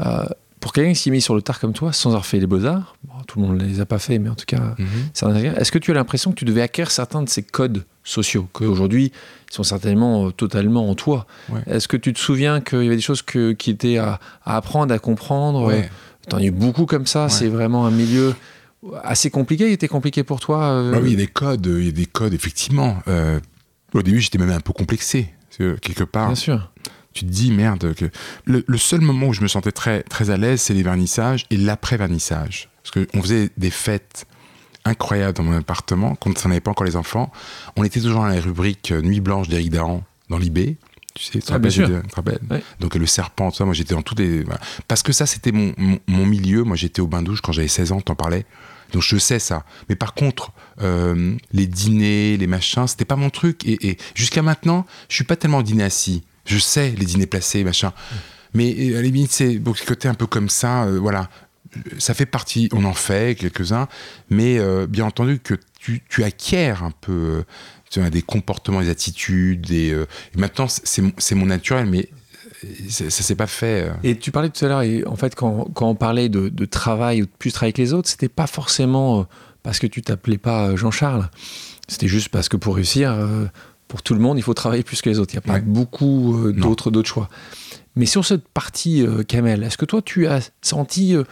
Euh, pour quelqu'un qui s'est mis sur le tard comme toi, sans avoir fait les beaux-arts, bon, tout le monde ne les a pas fait, mais en tout cas, Mhm. c'est un intérêt. est-ce que tu as l'impression que tu devais acquérir certains de ces codes sociaux, qu'aujourd'hui, ils sont certainement euh, totalement en toi? Ouais. Est-ce que tu te souviens qu'il y avait des choses que- qui étaient à, à apprendre, à comprendre? Ouais. T'en as eu beaucoup comme ça, Ouais. c'est vraiment un milieu assez compliqué. Il était compliqué pour toi euh, Ah oui, il y a des codes, il y a des codes, effectivement. Euh, au début, j'étais même un peu complexé. Quelque part, Bien sûr. Tu te dis merde que le, le seul moment où je me sentais très très à l'aise c'est les vernissages et l'après vernissage parce que on faisait des fêtes incroyables dans mon appartement quand on n'avait pas encore les enfants. On était toujours dans la rubrique euh, Nuit blanche d'Éric Dahan dans l'IB tu sais, tu Ah, bien sûr. donc le serpent tout ça moi j'étais dans tous les voilà. parce que ça c'était mon, mon, mon milieu. Moi j'étais au bain douche quand j'avais 16 ans t'en parlais. Donc je sais ça. Mais par contre euh, les dîners les machins c'était pas mon truc. Et, et jusqu'à maintenant je suis pas tellement dîner assis je sais les dîners placés machin mais euh, à la limite c'est côté un peu comme ça euh, voilà ça fait partie on en fait quelques-uns mais euh, bien entendu que tu, acquiers un peu des comportements des attitudes des, et maintenant c'est mon- naturel mais c'est- ça s'est pas fait. Et tu parlais tout à l'heure, en fait, quand, quand on parlait de, travail ou de plus travailler avec les autres, c'était pas forcément parce que tu t'appelais pas Jean-Charles. C'était juste parce que pour réussir, pour tout le monde, il faut travailler plus que les autres. Il n'y a pas beaucoup euh, d'autres choix. Mais sur cette partie, euh, Kamel, est-ce que toi, tu as senti euh,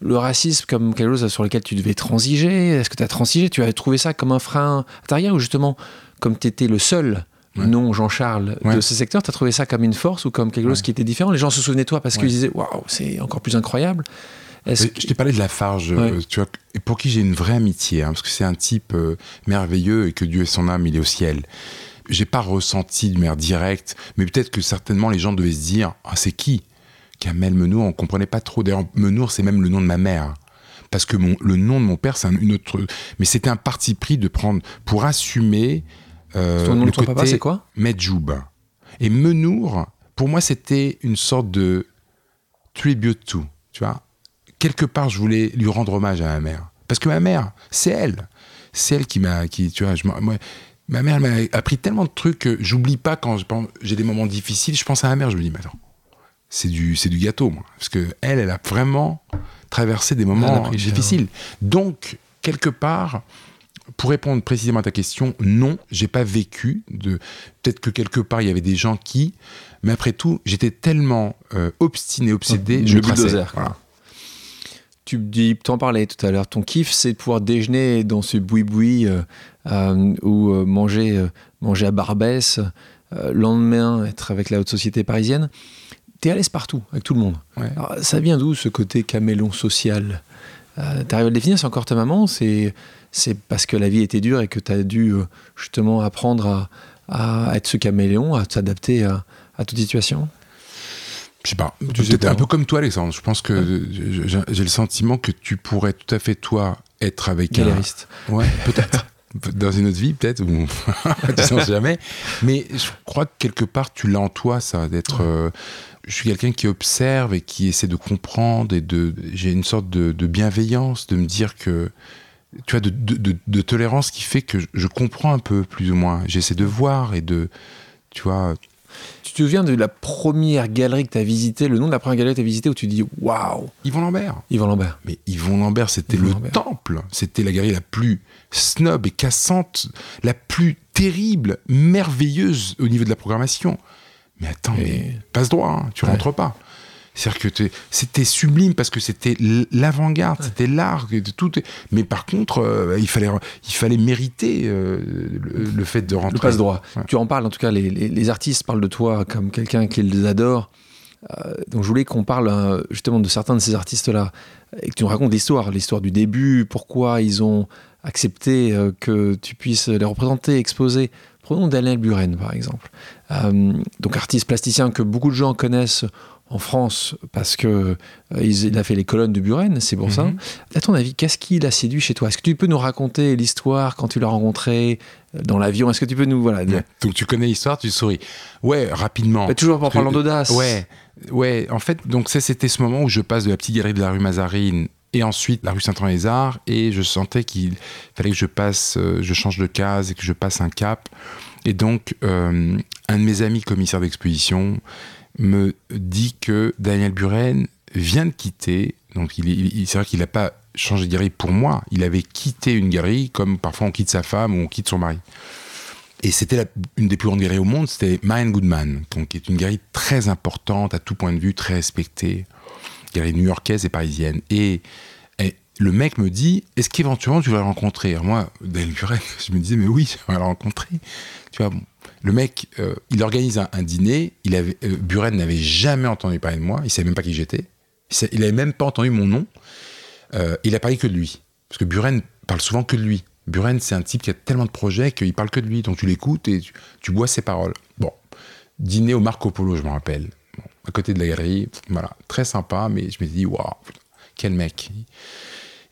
le racisme comme quelque chose sur lequel tu devais transiger? Est-ce que tu as transigé? Tu as trouvé ça comme un frein à ta carrière ou justement, comme tu étais le seul Ouais. non Jean-Charles de ce secteur, tu as trouvé ça comme une force ou comme quelque chose qui était différent? Les gens se souvenaient de toi parce qu'ils disaient Waouh, c'est encore plus incroyable. Je t'ai parlé de la Farge, Ouais. euh, tu vois, et pour qui j'ai une vraie amitié, hein, parce que c'est un type euh, merveilleux et que Dieu et son âme, il est au ciel. J'ai pas ressenti de manière directe, mais peut-être que certainement les gens devaient se dire Ah, c'est qui? Kamel Menour, on comprenait pas trop. D'ailleurs, Menour, c'est même le nom de ma mère. Parce que mon, le nom de mon père, c'est un- une autre. Mais c'était un parti pris de prendre pour assumer. euh, ton nom le de ton papa, c'est quoi? Medjoub. Et Menour, pour moi, c'était une sorte de tribute to, tu vois? Quelque part, je voulais lui rendre hommage à ma mère. Parce que ma mère, c'est elle. C'est elle qui m'a, qui, tu vois, je, moi, ma mère m'a appris tellement de trucs que j'oublie pas quand j'ai des moments difficiles, je pense à ma mère, je me dis, mais attends, c'est du, c'est du gâteau, moi. Parce que elle, elle a vraiment traversé des moments difficiles. Donc, quelque part, pour répondre précisément à ta question, non, j'ai pas vécu de. Peut-être que quelque part il y avait des gens qui, mais après tout, j'étais tellement euh, obstiné, obsédé, je le traçais. Voilà. Tu dis, t'en parlais tout à l'heure, ton kiff, c'est de pouvoir déjeuner dans ce boui-boui euh, euh, ou euh, manger, manger à Barbès, lendemain être avec la haute société parisienne. T'es à l'aise partout, avec tout le monde. Alors, ça vient d'où ce côté camélon social? T'arrives à le définir, c'est encore ta maman C'est c'est parce que la vie était dure et que tu as dû justement apprendre à, à, être ce caméléon, à s'adapter à, à toute situation? Je sais pas. Peut-être un peu comme toi, Alexandre. Je pense que j'ai le sentiment que tu pourrais tout à fait, toi, être avec Galériste. un. Ouais, peut-être. Dans une autre vie, peut-être, ou tu sais jamais. Mais je crois que quelque part, tu l'as en toi, ça, d'être. Euh, je suis quelqu'un qui observe et qui essaie de comprendre et de. J'ai une sorte de, bienveillance, de me dire que. Tu vois, de, de, de, tolérance qui fait que je comprends un peu, plus ou moins. J'essaie de voir et de. Tu vois, tu te souviens de la première galerie que tu as visitée, le nom de la première galerie que tu as visitée où tu dis waouh Yvon Lambert. Yvon Lambert. Mais Yvon Lambert, c'était le temple. C'était la galerie la plus snob et cassante, la plus terrible, merveilleuse au niveau de la programmation. Mais attends, mais passe droit, hein, tu rentres pas. C'est-à-dire que c'était sublime parce que c'était l'avant-garde, c'était l'art, tout. Mais par contre, euh, il, fallait, il fallait mériter euh, le, fait de rentrer. Le passe-droit. Tu en parles, en tout cas, les, les, artistes parlent de toi comme quelqu'un qu'ils adorent. Euh, donc je voulais qu'on parle justement de certains de ces artistes-là et que tu nous racontes l'histoire, l'histoire du début, pourquoi ils ont accepté que tu puisses les représenter, exposer. Prenons Daniel Buren, par exemple. donc artiste plasticien que beaucoup de gens connaissent en France parce que euh, il a fait les colonnes de Buren, c'est pour ça. Mhm. À ton avis, qu'est-ce qui l'a séduit chez toi? Est-ce que tu peux nous raconter l'histoire quand tu l'as rencontré euh, dans l'avion? Est-ce que tu peux nous voilà Donc tu connais l'histoire, tu souris. Ouais, rapidement. Mais toujours en parlant d'audace. Ouais, ouais. En fait, donc c'était ce moment où je passe de la petite galerie de la rue Mazarine et ensuite la rue Saint-André-les-Arts et je sentais qu'il fallait que je passe, euh, je change de case et que je passe un cap. Et donc un de mes amis commissaire d'exposition me dit que Daniel Buren vient de quitter, donc il, c'est vrai qu'il n'a pas changé de galerie pour moi, il avait quitté une galerie comme parfois on quitte sa femme ou on quitte son mari. Et c'était une des plus grandes galeries au monde, c'était Mine Goodman, donc, qui est une galerie très importante à tout point de vue, très respectée, galerie new-yorkaise et parisienne. Et, le mec me dit, est-ce qu'éventuellement tu vas le rencontrer? Moi, Daniel Buren, je me disais, mais oui, je vais le rencontrer. Tu vois, le mec, euh, il organise un, dîner. Euh, Buren n'avait jamais entendu parler de moi. Il savait même pas qui j'étais. Il n'avait même pas entendu mon nom. Euh, il a parlé que de lui. Parce que Buren parle souvent que de lui. Buren, c'est un type qui a tellement de projets qu'il parle que de lui. Donc tu l'écoutes et tu, bois ses paroles. Bon, dîner au Marco Polo, je me rappelle. à côté de la galerie. Voilà, très sympa, mais je me suis dit, waouh, quel mec.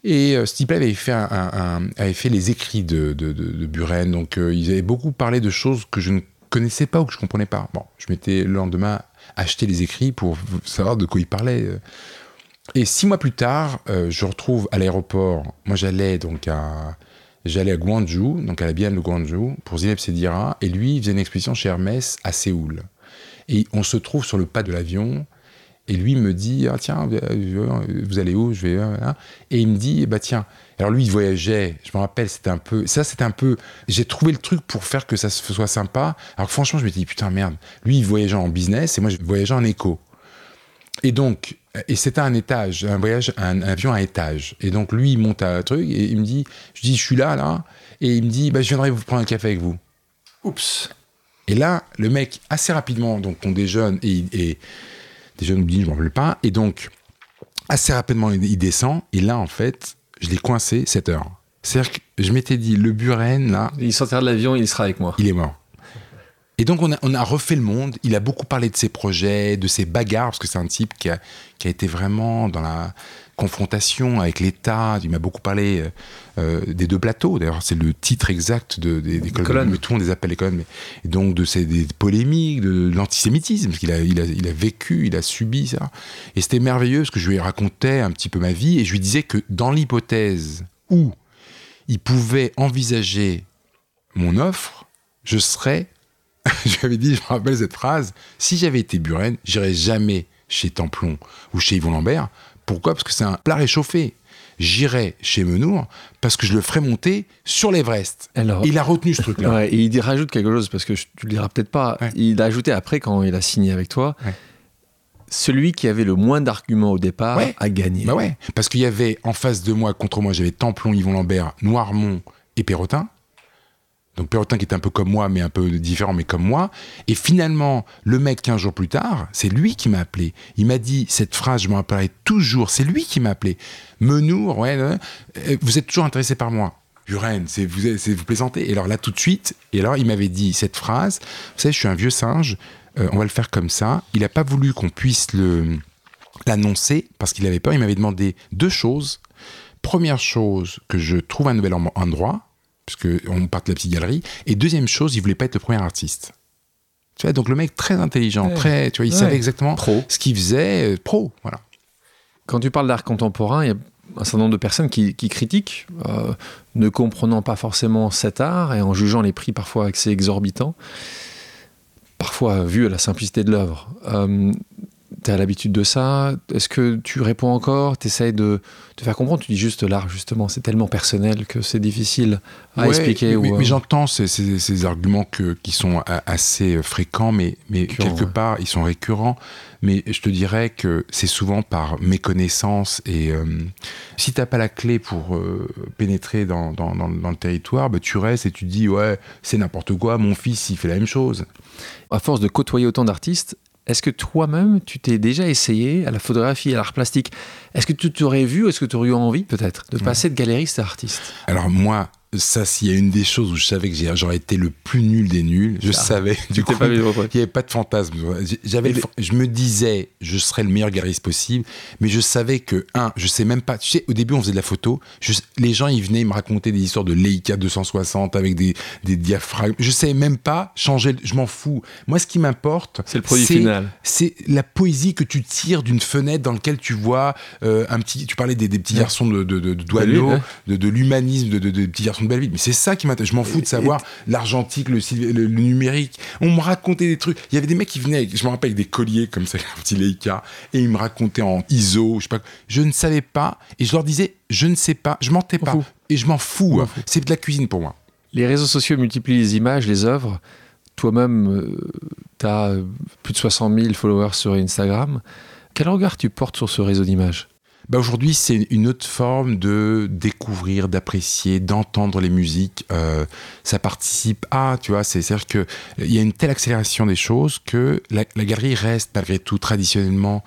Et euh, avait fait, avait fait les écrits de, Buren, donc euh, ils avaient beaucoup parlé de choses que je ne connaissais pas ou que je comprenais pas. Bon, je m'étais le lendemain acheté les écrits pour savoir de quoi il parlait. Euh. Et six mois plus tard, je retrouve à l'aéroport, moi j'allais donc à, j'allais à Guangzhou, donc à la Biennale de Guangzhou, pour Zineb Sedira, et lui, il faisait une exposition chez Hermès à Séoul. Et on se trouve sur le pas de l'avion, et lui me dit ah, tiens vous allez où? Je vais hein. et il me dit bah tiens. Alors lui il voyageait. Je me rappelle c'était un peu ça c'était un peu j'ai trouvé le truc pour faire que ça soit sympa. Alors franchement je me dis putain merde. Lui il voyageait en business et moi je voyageais en éco. Et donc et c'était un étage un voyage un, avion à étage. Et donc lui il monte à un truc et il me dit je dis je suis là là. Et il me dit bah je viendrai vous prendre un café avec vous. Oups. Et là le mec assez rapidement donc on déjeune et, et Déjà, jeunes je m'en rappelle pas. Et donc, assez rapidement, il descend. Et là, en fait, je l'ai coincé 7 heures. C'est-à-dire que je m'étais dit, le Buren, là. Il sortira de l'avion, il sera avec moi. Il est mort. Et donc, on a, on a, refait le monde. Il a beaucoup parlé de ses projets, de ses bagarres, parce que c'est un type qui a, qui a été vraiment dans la, confrontation avec l'État. Il m'a beaucoup parlé euh, euh, des deux plateaux. D'ailleurs, c'est le titre exact de, des, colonnes. Mais tout le monde les appelle les colonnes. Mais, et donc, de ces des polémiques, de, l'antisémitisme, parce qu'il a, il a, il a, vécu, il a subi ça. Et c'était merveilleux, parce que je lui racontais un petit peu ma vie, et je lui disais que dans l'hypothèse où il pouvait envisager mon offre, je serais, je lui avais dit, je me rappelle cette phrase, si j'avais été Buren, j'irais jamais chez Templon ou chez Yvon Lambert, pourquoi? Parce que c'est un plat réchauffé. J'irai chez Menour parce que je le ferai monter sur l'Everest. Alors, il a retenu ce truc-là. et il rajoute quelque chose parce que tu le diras peut-être pas. Il a ajouté après quand il a signé avec toi. celui qui avait le moins d'arguments au départ a gagné. Bah ouais, parce qu'il y avait en face de moi, contre moi, j'avais Templon, Yvon Lambert, Noirmont et Perrotin. Donc Perrotin qui était un peu comme moi, mais un peu différent, mais comme moi. Et finalement, le mec, 15 jours plus tard, c'est lui qui m'a appelé. Il m'a dit cette phrase, je m'en rappellerai toujours. C'est lui qui m'a appelé. Menour, ouais, euh, vous êtes toujours intéressé par moi. Buren, c'est vous, vous plaisantez. Et alors là, tout de suite, et alors il m'avait dit cette phrase. Vous savez, je suis un vieux singe. euh, on va le faire comme ça. Il n'a pas voulu qu'on puisse le l'annoncer parce qu'il avait peur. Il m'avait demandé deux choses. Première chose, que je trouve un nouvel en- endroit, puisque on part de la petite galerie. Et deuxième chose, il voulait pas être le premier artiste. Tu vois, donc le mec très intelligent, Ouais. très, tu vois, il Ouais. savait exactement Pro. ce qu'il faisait, euh, pro, voilà. Quand tu parles d'art contemporain, il y a un certain nombre de personnes qui, qui critiquent, euh, ne comprenant pas forcément cet art et en jugeant les prix parfois assez exorbitants, parfois vu à la simplicité de l'œuvre. Euh, tu as l'habitude de ça? Est-ce que tu réponds encore? Tu essayes de te faire comprendre? Tu dis juste l'art, justement, c'est tellement personnel que c'est difficile à Ouais, expliquer. Mais, ou, mais- euh, mais j'entends ces, ces- ces arguments que- qui sont assez fréquents, mais, mais quelque ouais. part, ils sont récurrents. Mais je te dirais que c'est souvent par méconnaissance. Et euh, si tu n'as pas la clé pour euh, pénétrer dans, dans- dans- dans le territoire, bah, tu restes et tu te dis, ouais, c'est n'importe quoi, mon fils, il fait la même chose. à force de côtoyer autant d'artistes, est-ce que toi-même, tu t'es déjà essayé à la photographie, à l'art plastique? Est-ce que tu t'aurais vu, est-ce que tu aurais eu envie, peut-être, de passer de galériste à artiste? Alors moi, ça, s'il y a une des choses où je savais que j'aurais été le plus nul des nuls, je Ah, savais. Du coup, il n'y avait pas de fantasme. J'avais, le- je me disais, je serais le meilleur galeriste possible, mais je savais que, un, je sais même pas, tu sais, au début, on faisait de la photo, je- les gens, ils venaient me raconter des histoires de Leica 260 avec des, des diaphragmes. Je savais même pas changer, je m'en fous. Moi, ce qui m'importe, C'est le produit final. c'est la poésie que tu tires d'une fenêtre dans laquelle tu vois euh, un petit. Tu parlais des, des petits garçons de, de, de, de ouais. de, l'humanisme, de, de, de petits garçons de Belleville. Mais c'est ça qui m'intéresse. Je m'en fous de savoir l'argentique, le, civ- le, le numérique. On me racontait des trucs. Il y avait des mecs qui venaient, avec- je me rappelle, avec des colliers comme ça, un petit Leica, et ils me racontaient en ISO, je sais pas. Je ne savais pas, et je leur disais, je ne sais pas, je mentais M'en pas, et je m'en fous. M'en fous. C'est de la cuisine pour moi. Les réseaux sociaux multiplient les images, les œuvres. Toi-même, tu as plus de 60 000 followers sur Instagram. Quel regard tu portes sur ce réseau d'images? Bah aujourd'hui, c'est une autre forme de découvrir, d'apprécier, d'entendre les musiques. Euh, ça participe à, tu vois, c'est- c'est-à-dire que il y a une telle accélération des choses que la galerie reste malgré tout traditionnellement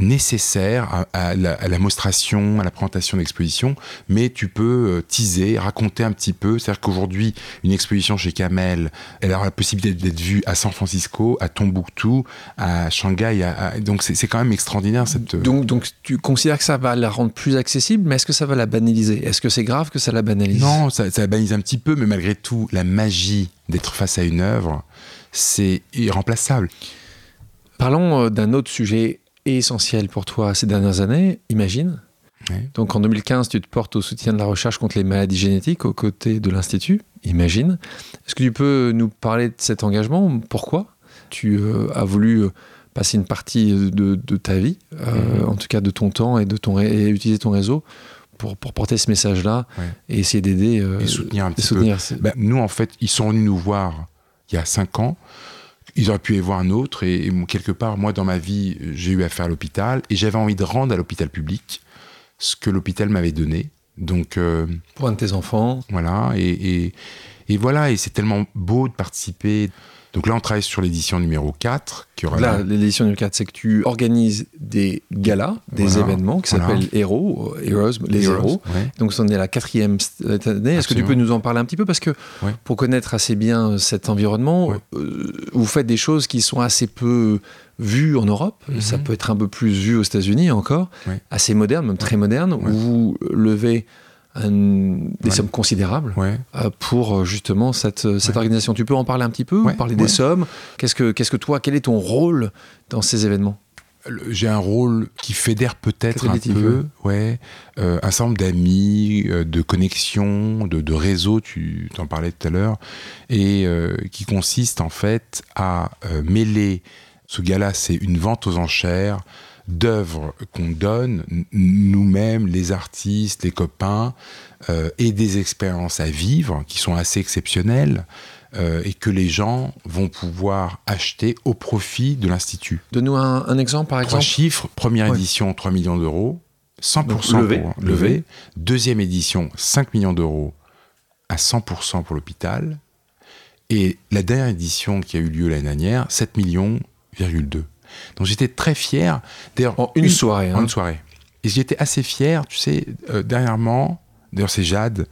nécessaire à, à la, à la mostration, à la présentation d'exposition, mais tu peux euh, teaser, raconter un petit peu. C'est-à-dire qu'aujourd'hui, une exposition chez Kamel, elle aura la possibilité d'être vue à San Francisco, à Tombouctou, à Shanghai. à- donc c'est quand même extraordinaire cette. donc, donc, tu considères que ça va la rendre plus accessible, mais est-ce que ça va la banaliser? Est-ce que c'est grave que ça la banalise? Non, ça, ça banalise un petit peu, mais malgré tout, la magie d'être face à une œuvre, c'est irremplaçable. Parlons euh, d'un autre sujet essentiel pour toi ces dernières années. Imagine. Ouais. Donc en 2015, tu te portes au soutien de la recherche contre les maladies génétiques aux côtés de l'Institut. Imagine. Est-ce que tu peux nous parler de cet engagement? Pourquoi tu euh, as voulu euh, passer une partie de, de ta vie, euh, Mhm. en tout cas de ton temps et, de ton, et utiliser ton réseau pour, pour porter ce message-là Ouais. et essayer d'aider euh, Et soutenir un et petit soutenir peu. Ben, nous, en fait, ils sont venus nous voir il y a cinq ans. Ils auraient pu y voir un autre. Et, quelque part, moi, dans ma vie, j'ai eu affaire à l'hôpital. Et j'avais envie de rendre à l'hôpital public ce que l'hôpital m'avait donné. Donc, euh, pour un de tes enfants. voilà. Et, et, et voilà. Et c'est tellement beau de participer. Donc là, on travaille sur l'édition numéro 4. Qui aura Là, l'édition du 4, c'est que tu organises des galas, des Voilà. événements qui Voilà. s'appellent Héros, euh, Heroes, les héros. Ouais. Donc, on est la quatrième cette année. Est-ce que tu peux nous en parler un petit peu? Parce que Ouais. pour connaître assez bien cet environnement, Ouais. euh, vous faites des choses qui sont assez peu vues en Europe. Mhm. Ça peut être un peu plus vu aux États-Unis encore. Assez moderne, même très moderne, où vous levez un- des Ouais. sommes considérables Ouais. euh, pour euh, justement cette, euh, cette Ouais. organisation. Tu peux en parler un petit peu Ouais, Parler ouais. des sommes? Qu'est-ce que, qu'est-ce que toi, quel est ton rôle dans ces événements? J'ai un rôle qui fédère peut-être un peu, ouais, euh, un certain nombre d'amis, euh, de connexions, de, de réseaux, tu t'en parlais tout à l'heure, et euh, qui consiste en fait à mêler, ce gars-là c'est une vente aux enchères d'œuvres qu'on donne, nous-mêmes, les artistes, les copains, euh, et des expériences à vivre qui sont assez exceptionnelles. Euh, et que les gens vont pouvoir acheter au profit de l'Institut. Donne-nous un, exemple, par exemple. Trois chiffres. Première édition, 3 millions d'euros. 100% levé, levé. Deuxième édition, 5 millions d'euros à 100% pour l'hôpital. Et la dernière édition qui a eu lieu l'année dernière, 7 millions, Donc j'étais très fier. D'ailleurs, en une, soirée. En une soirée. Et j'étais assez fier, tu sais, euh, dernièrement, d'ailleurs c'est Jade,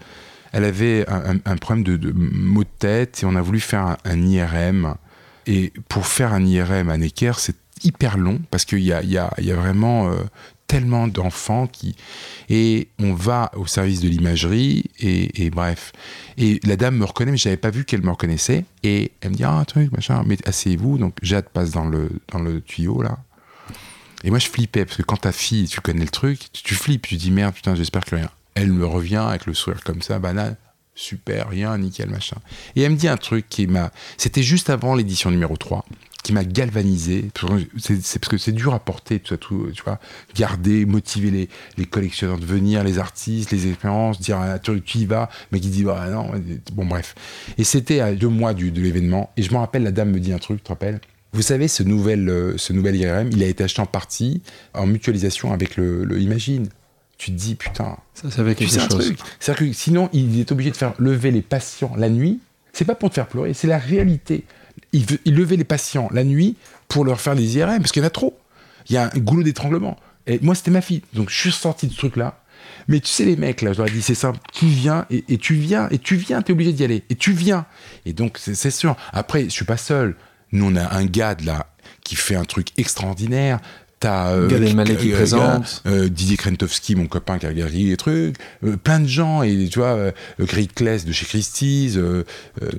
elle avait un, problème de, de, maux de tête et on a voulu faire un, IRM. Et pour faire un IRM à Necker, c'est hyper long parce qu'il y a, y, a, y a, vraiment euh, tellement d'enfants qui et on va au service de l'imagerie et, bref. Et la dame me reconnaît mais j'avais pas vu qu'elle me reconnaissait et elle me dit ah un truc machin. Mais asseyez-vous donc Jade passe dans le dans le tuyau là. Et moi je flippais parce que quand ta fille tu connais le truc tu, flippes tu dis merde putain j'espère que rien. Elle me revient avec le sourire comme ça banal super rien nickel machin. Et elle me dit un truc qui m'a c'était juste avant l'édition numéro 3 qui m'a galvanisé. C'est parce que c'est dur à porter, tout ça, tout, tu vois, garder, motiver les, les, collectionneurs de venir, les artistes, les expériences, dire à tu, tu y vas, mais qui dit bah, non, bon bref. Et c'était à deux mois du, de l'événement, et je me rappelle, la dame me dit un truc, tu te rappelles? Vous savez, ce nouvel, euh, ce nouvel IRM, il a été acheté en partie en mutualisation avec le, le Imagine. Tu te dis, putain. Ça, ça quelque chose. C'est-à-dire que sinon, il est obligé de faire lever les patients la nuit. C'est pas pour te faire pleurer, c'est la réalité il, levait les patients la nuit pour leur faire des IRM, parce qu'il y en a trop. Il y a un goulot d'étranglement. Et moi, c'était ma fille. Donc, je suis sorti de ce truc-là. Mais tu sais, les mecs, là, je leur ai dit, c'est simple, tu viens, et, tu viens, et tu viens, tu es obligé d'y aller, et tu viens. Et donc, c'est sûr. Après, je suis pas seul. Nous, on a un gars, là, qui fait un truc extraordinaire. T'as euh, Gad qui présente. Euh, Didier Krentowski, mon copain qui a regardé les trucs. Euh, plein de gens. Et tu vois, Great Kless de chez Christie's,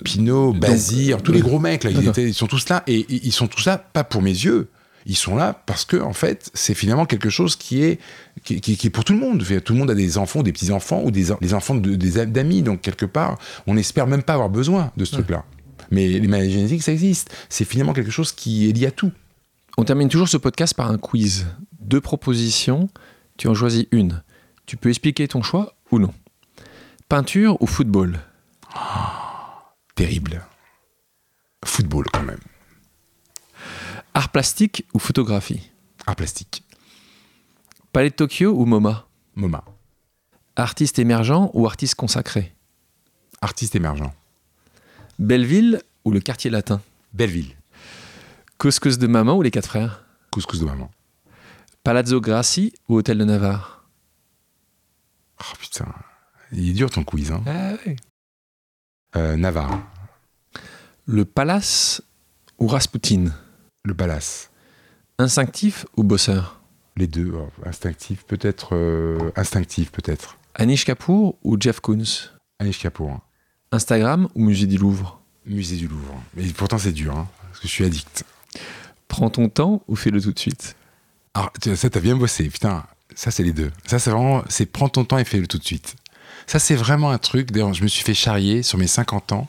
Pinot, Bazir, tous les gros mecs, là, ils, étaient, ils, sont tous là. Et, ils sont tous là, pas pour mes yeux. Ils sont là parce que, en fait, c'est finalement quelque chose qui est, qui, qui, qui, est pour tout le monde. Tout le monde a des enfants, des petits-enfants ou des, des enfants de, des d'amis. Donc, quelque part, on n'espère même pas avoir besoin de ce truc-là. Mais les maladies génétiques, ça existe. C'est finalement quelque chose qui est lié à tout. On termine toujours ce podcast par un quiz. Deux propositions, tu en choisis une. Tu peux expliquer ton choix ou non. Peinture ou football? Terrible. Football quand même. Art plastique ou photographie? Art plastique. Palais de Tokyo ou MoMA? MoMA. Artiste émergent ou artiste consacré? Artiste émergent. Belleville ou le quartier latin? Belleville. Couscous de maman ou les quatre frères? Couscous de maman. Palazzo Grassi ou Hôtel de Navarre? Oh putain, il est dur ton quiz. Hein. Ah oui. Euh, Navarre. Le Palace ou Rasputin? Le Palace. Instinctif ou bosseur? Les deux. Oh, instinctif peut-être. Euh, instinctif peut-être. Anish Kapoor ou Jeff Koons? Anish Kapoor. Instagram ou Musée du Louvre? Musée du Louvre. Mais pourtant c'est dur, hein, parce que je suis addict. Prends ton temps ou fais-le tout de suite Alors, ça, t'as bien bossé. Putain, ça, c'est les deux. Ça, c'est vraiment, c'est prends ton temps et fais-le tout de suite. Ça, c'est vraiment un truc. D'ailleurs, je me suis fait charrier sur mes 50 ans.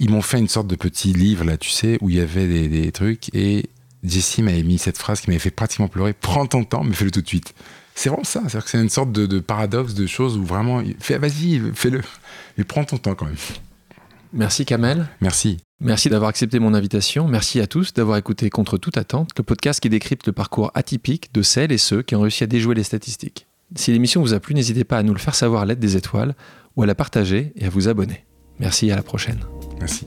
Ils m'ont fait une sorte de petit livre, là, tu sais, où il y avait des, trucs. Et Jessie m'avait mis cette phrase qui m'avait fait pratiquement pleurer. Prends ton temps, mais fais-le tout de suite. C'est vraiment ça. C'est-à-dire que c'est une sorte de, de, paradoxe de choses où vraiment, fais, vas-y, fais-le. Mais prends ton temps quand même. Merci Kamel. Merci. Merci d'avoir accepté mon invitation. Merci à tous d'avoir écouté Contre toute attente, le podcast qui décrypte le parcours atypique de celles et ceux qui ont réussi à déjouer les statistiques. Si l'émission vous a plu, n'hésitez pas à nous le faire savoir à l'aide des étoiles ou à la partager et à vous abonner. Merci et à la prochaine. Merci.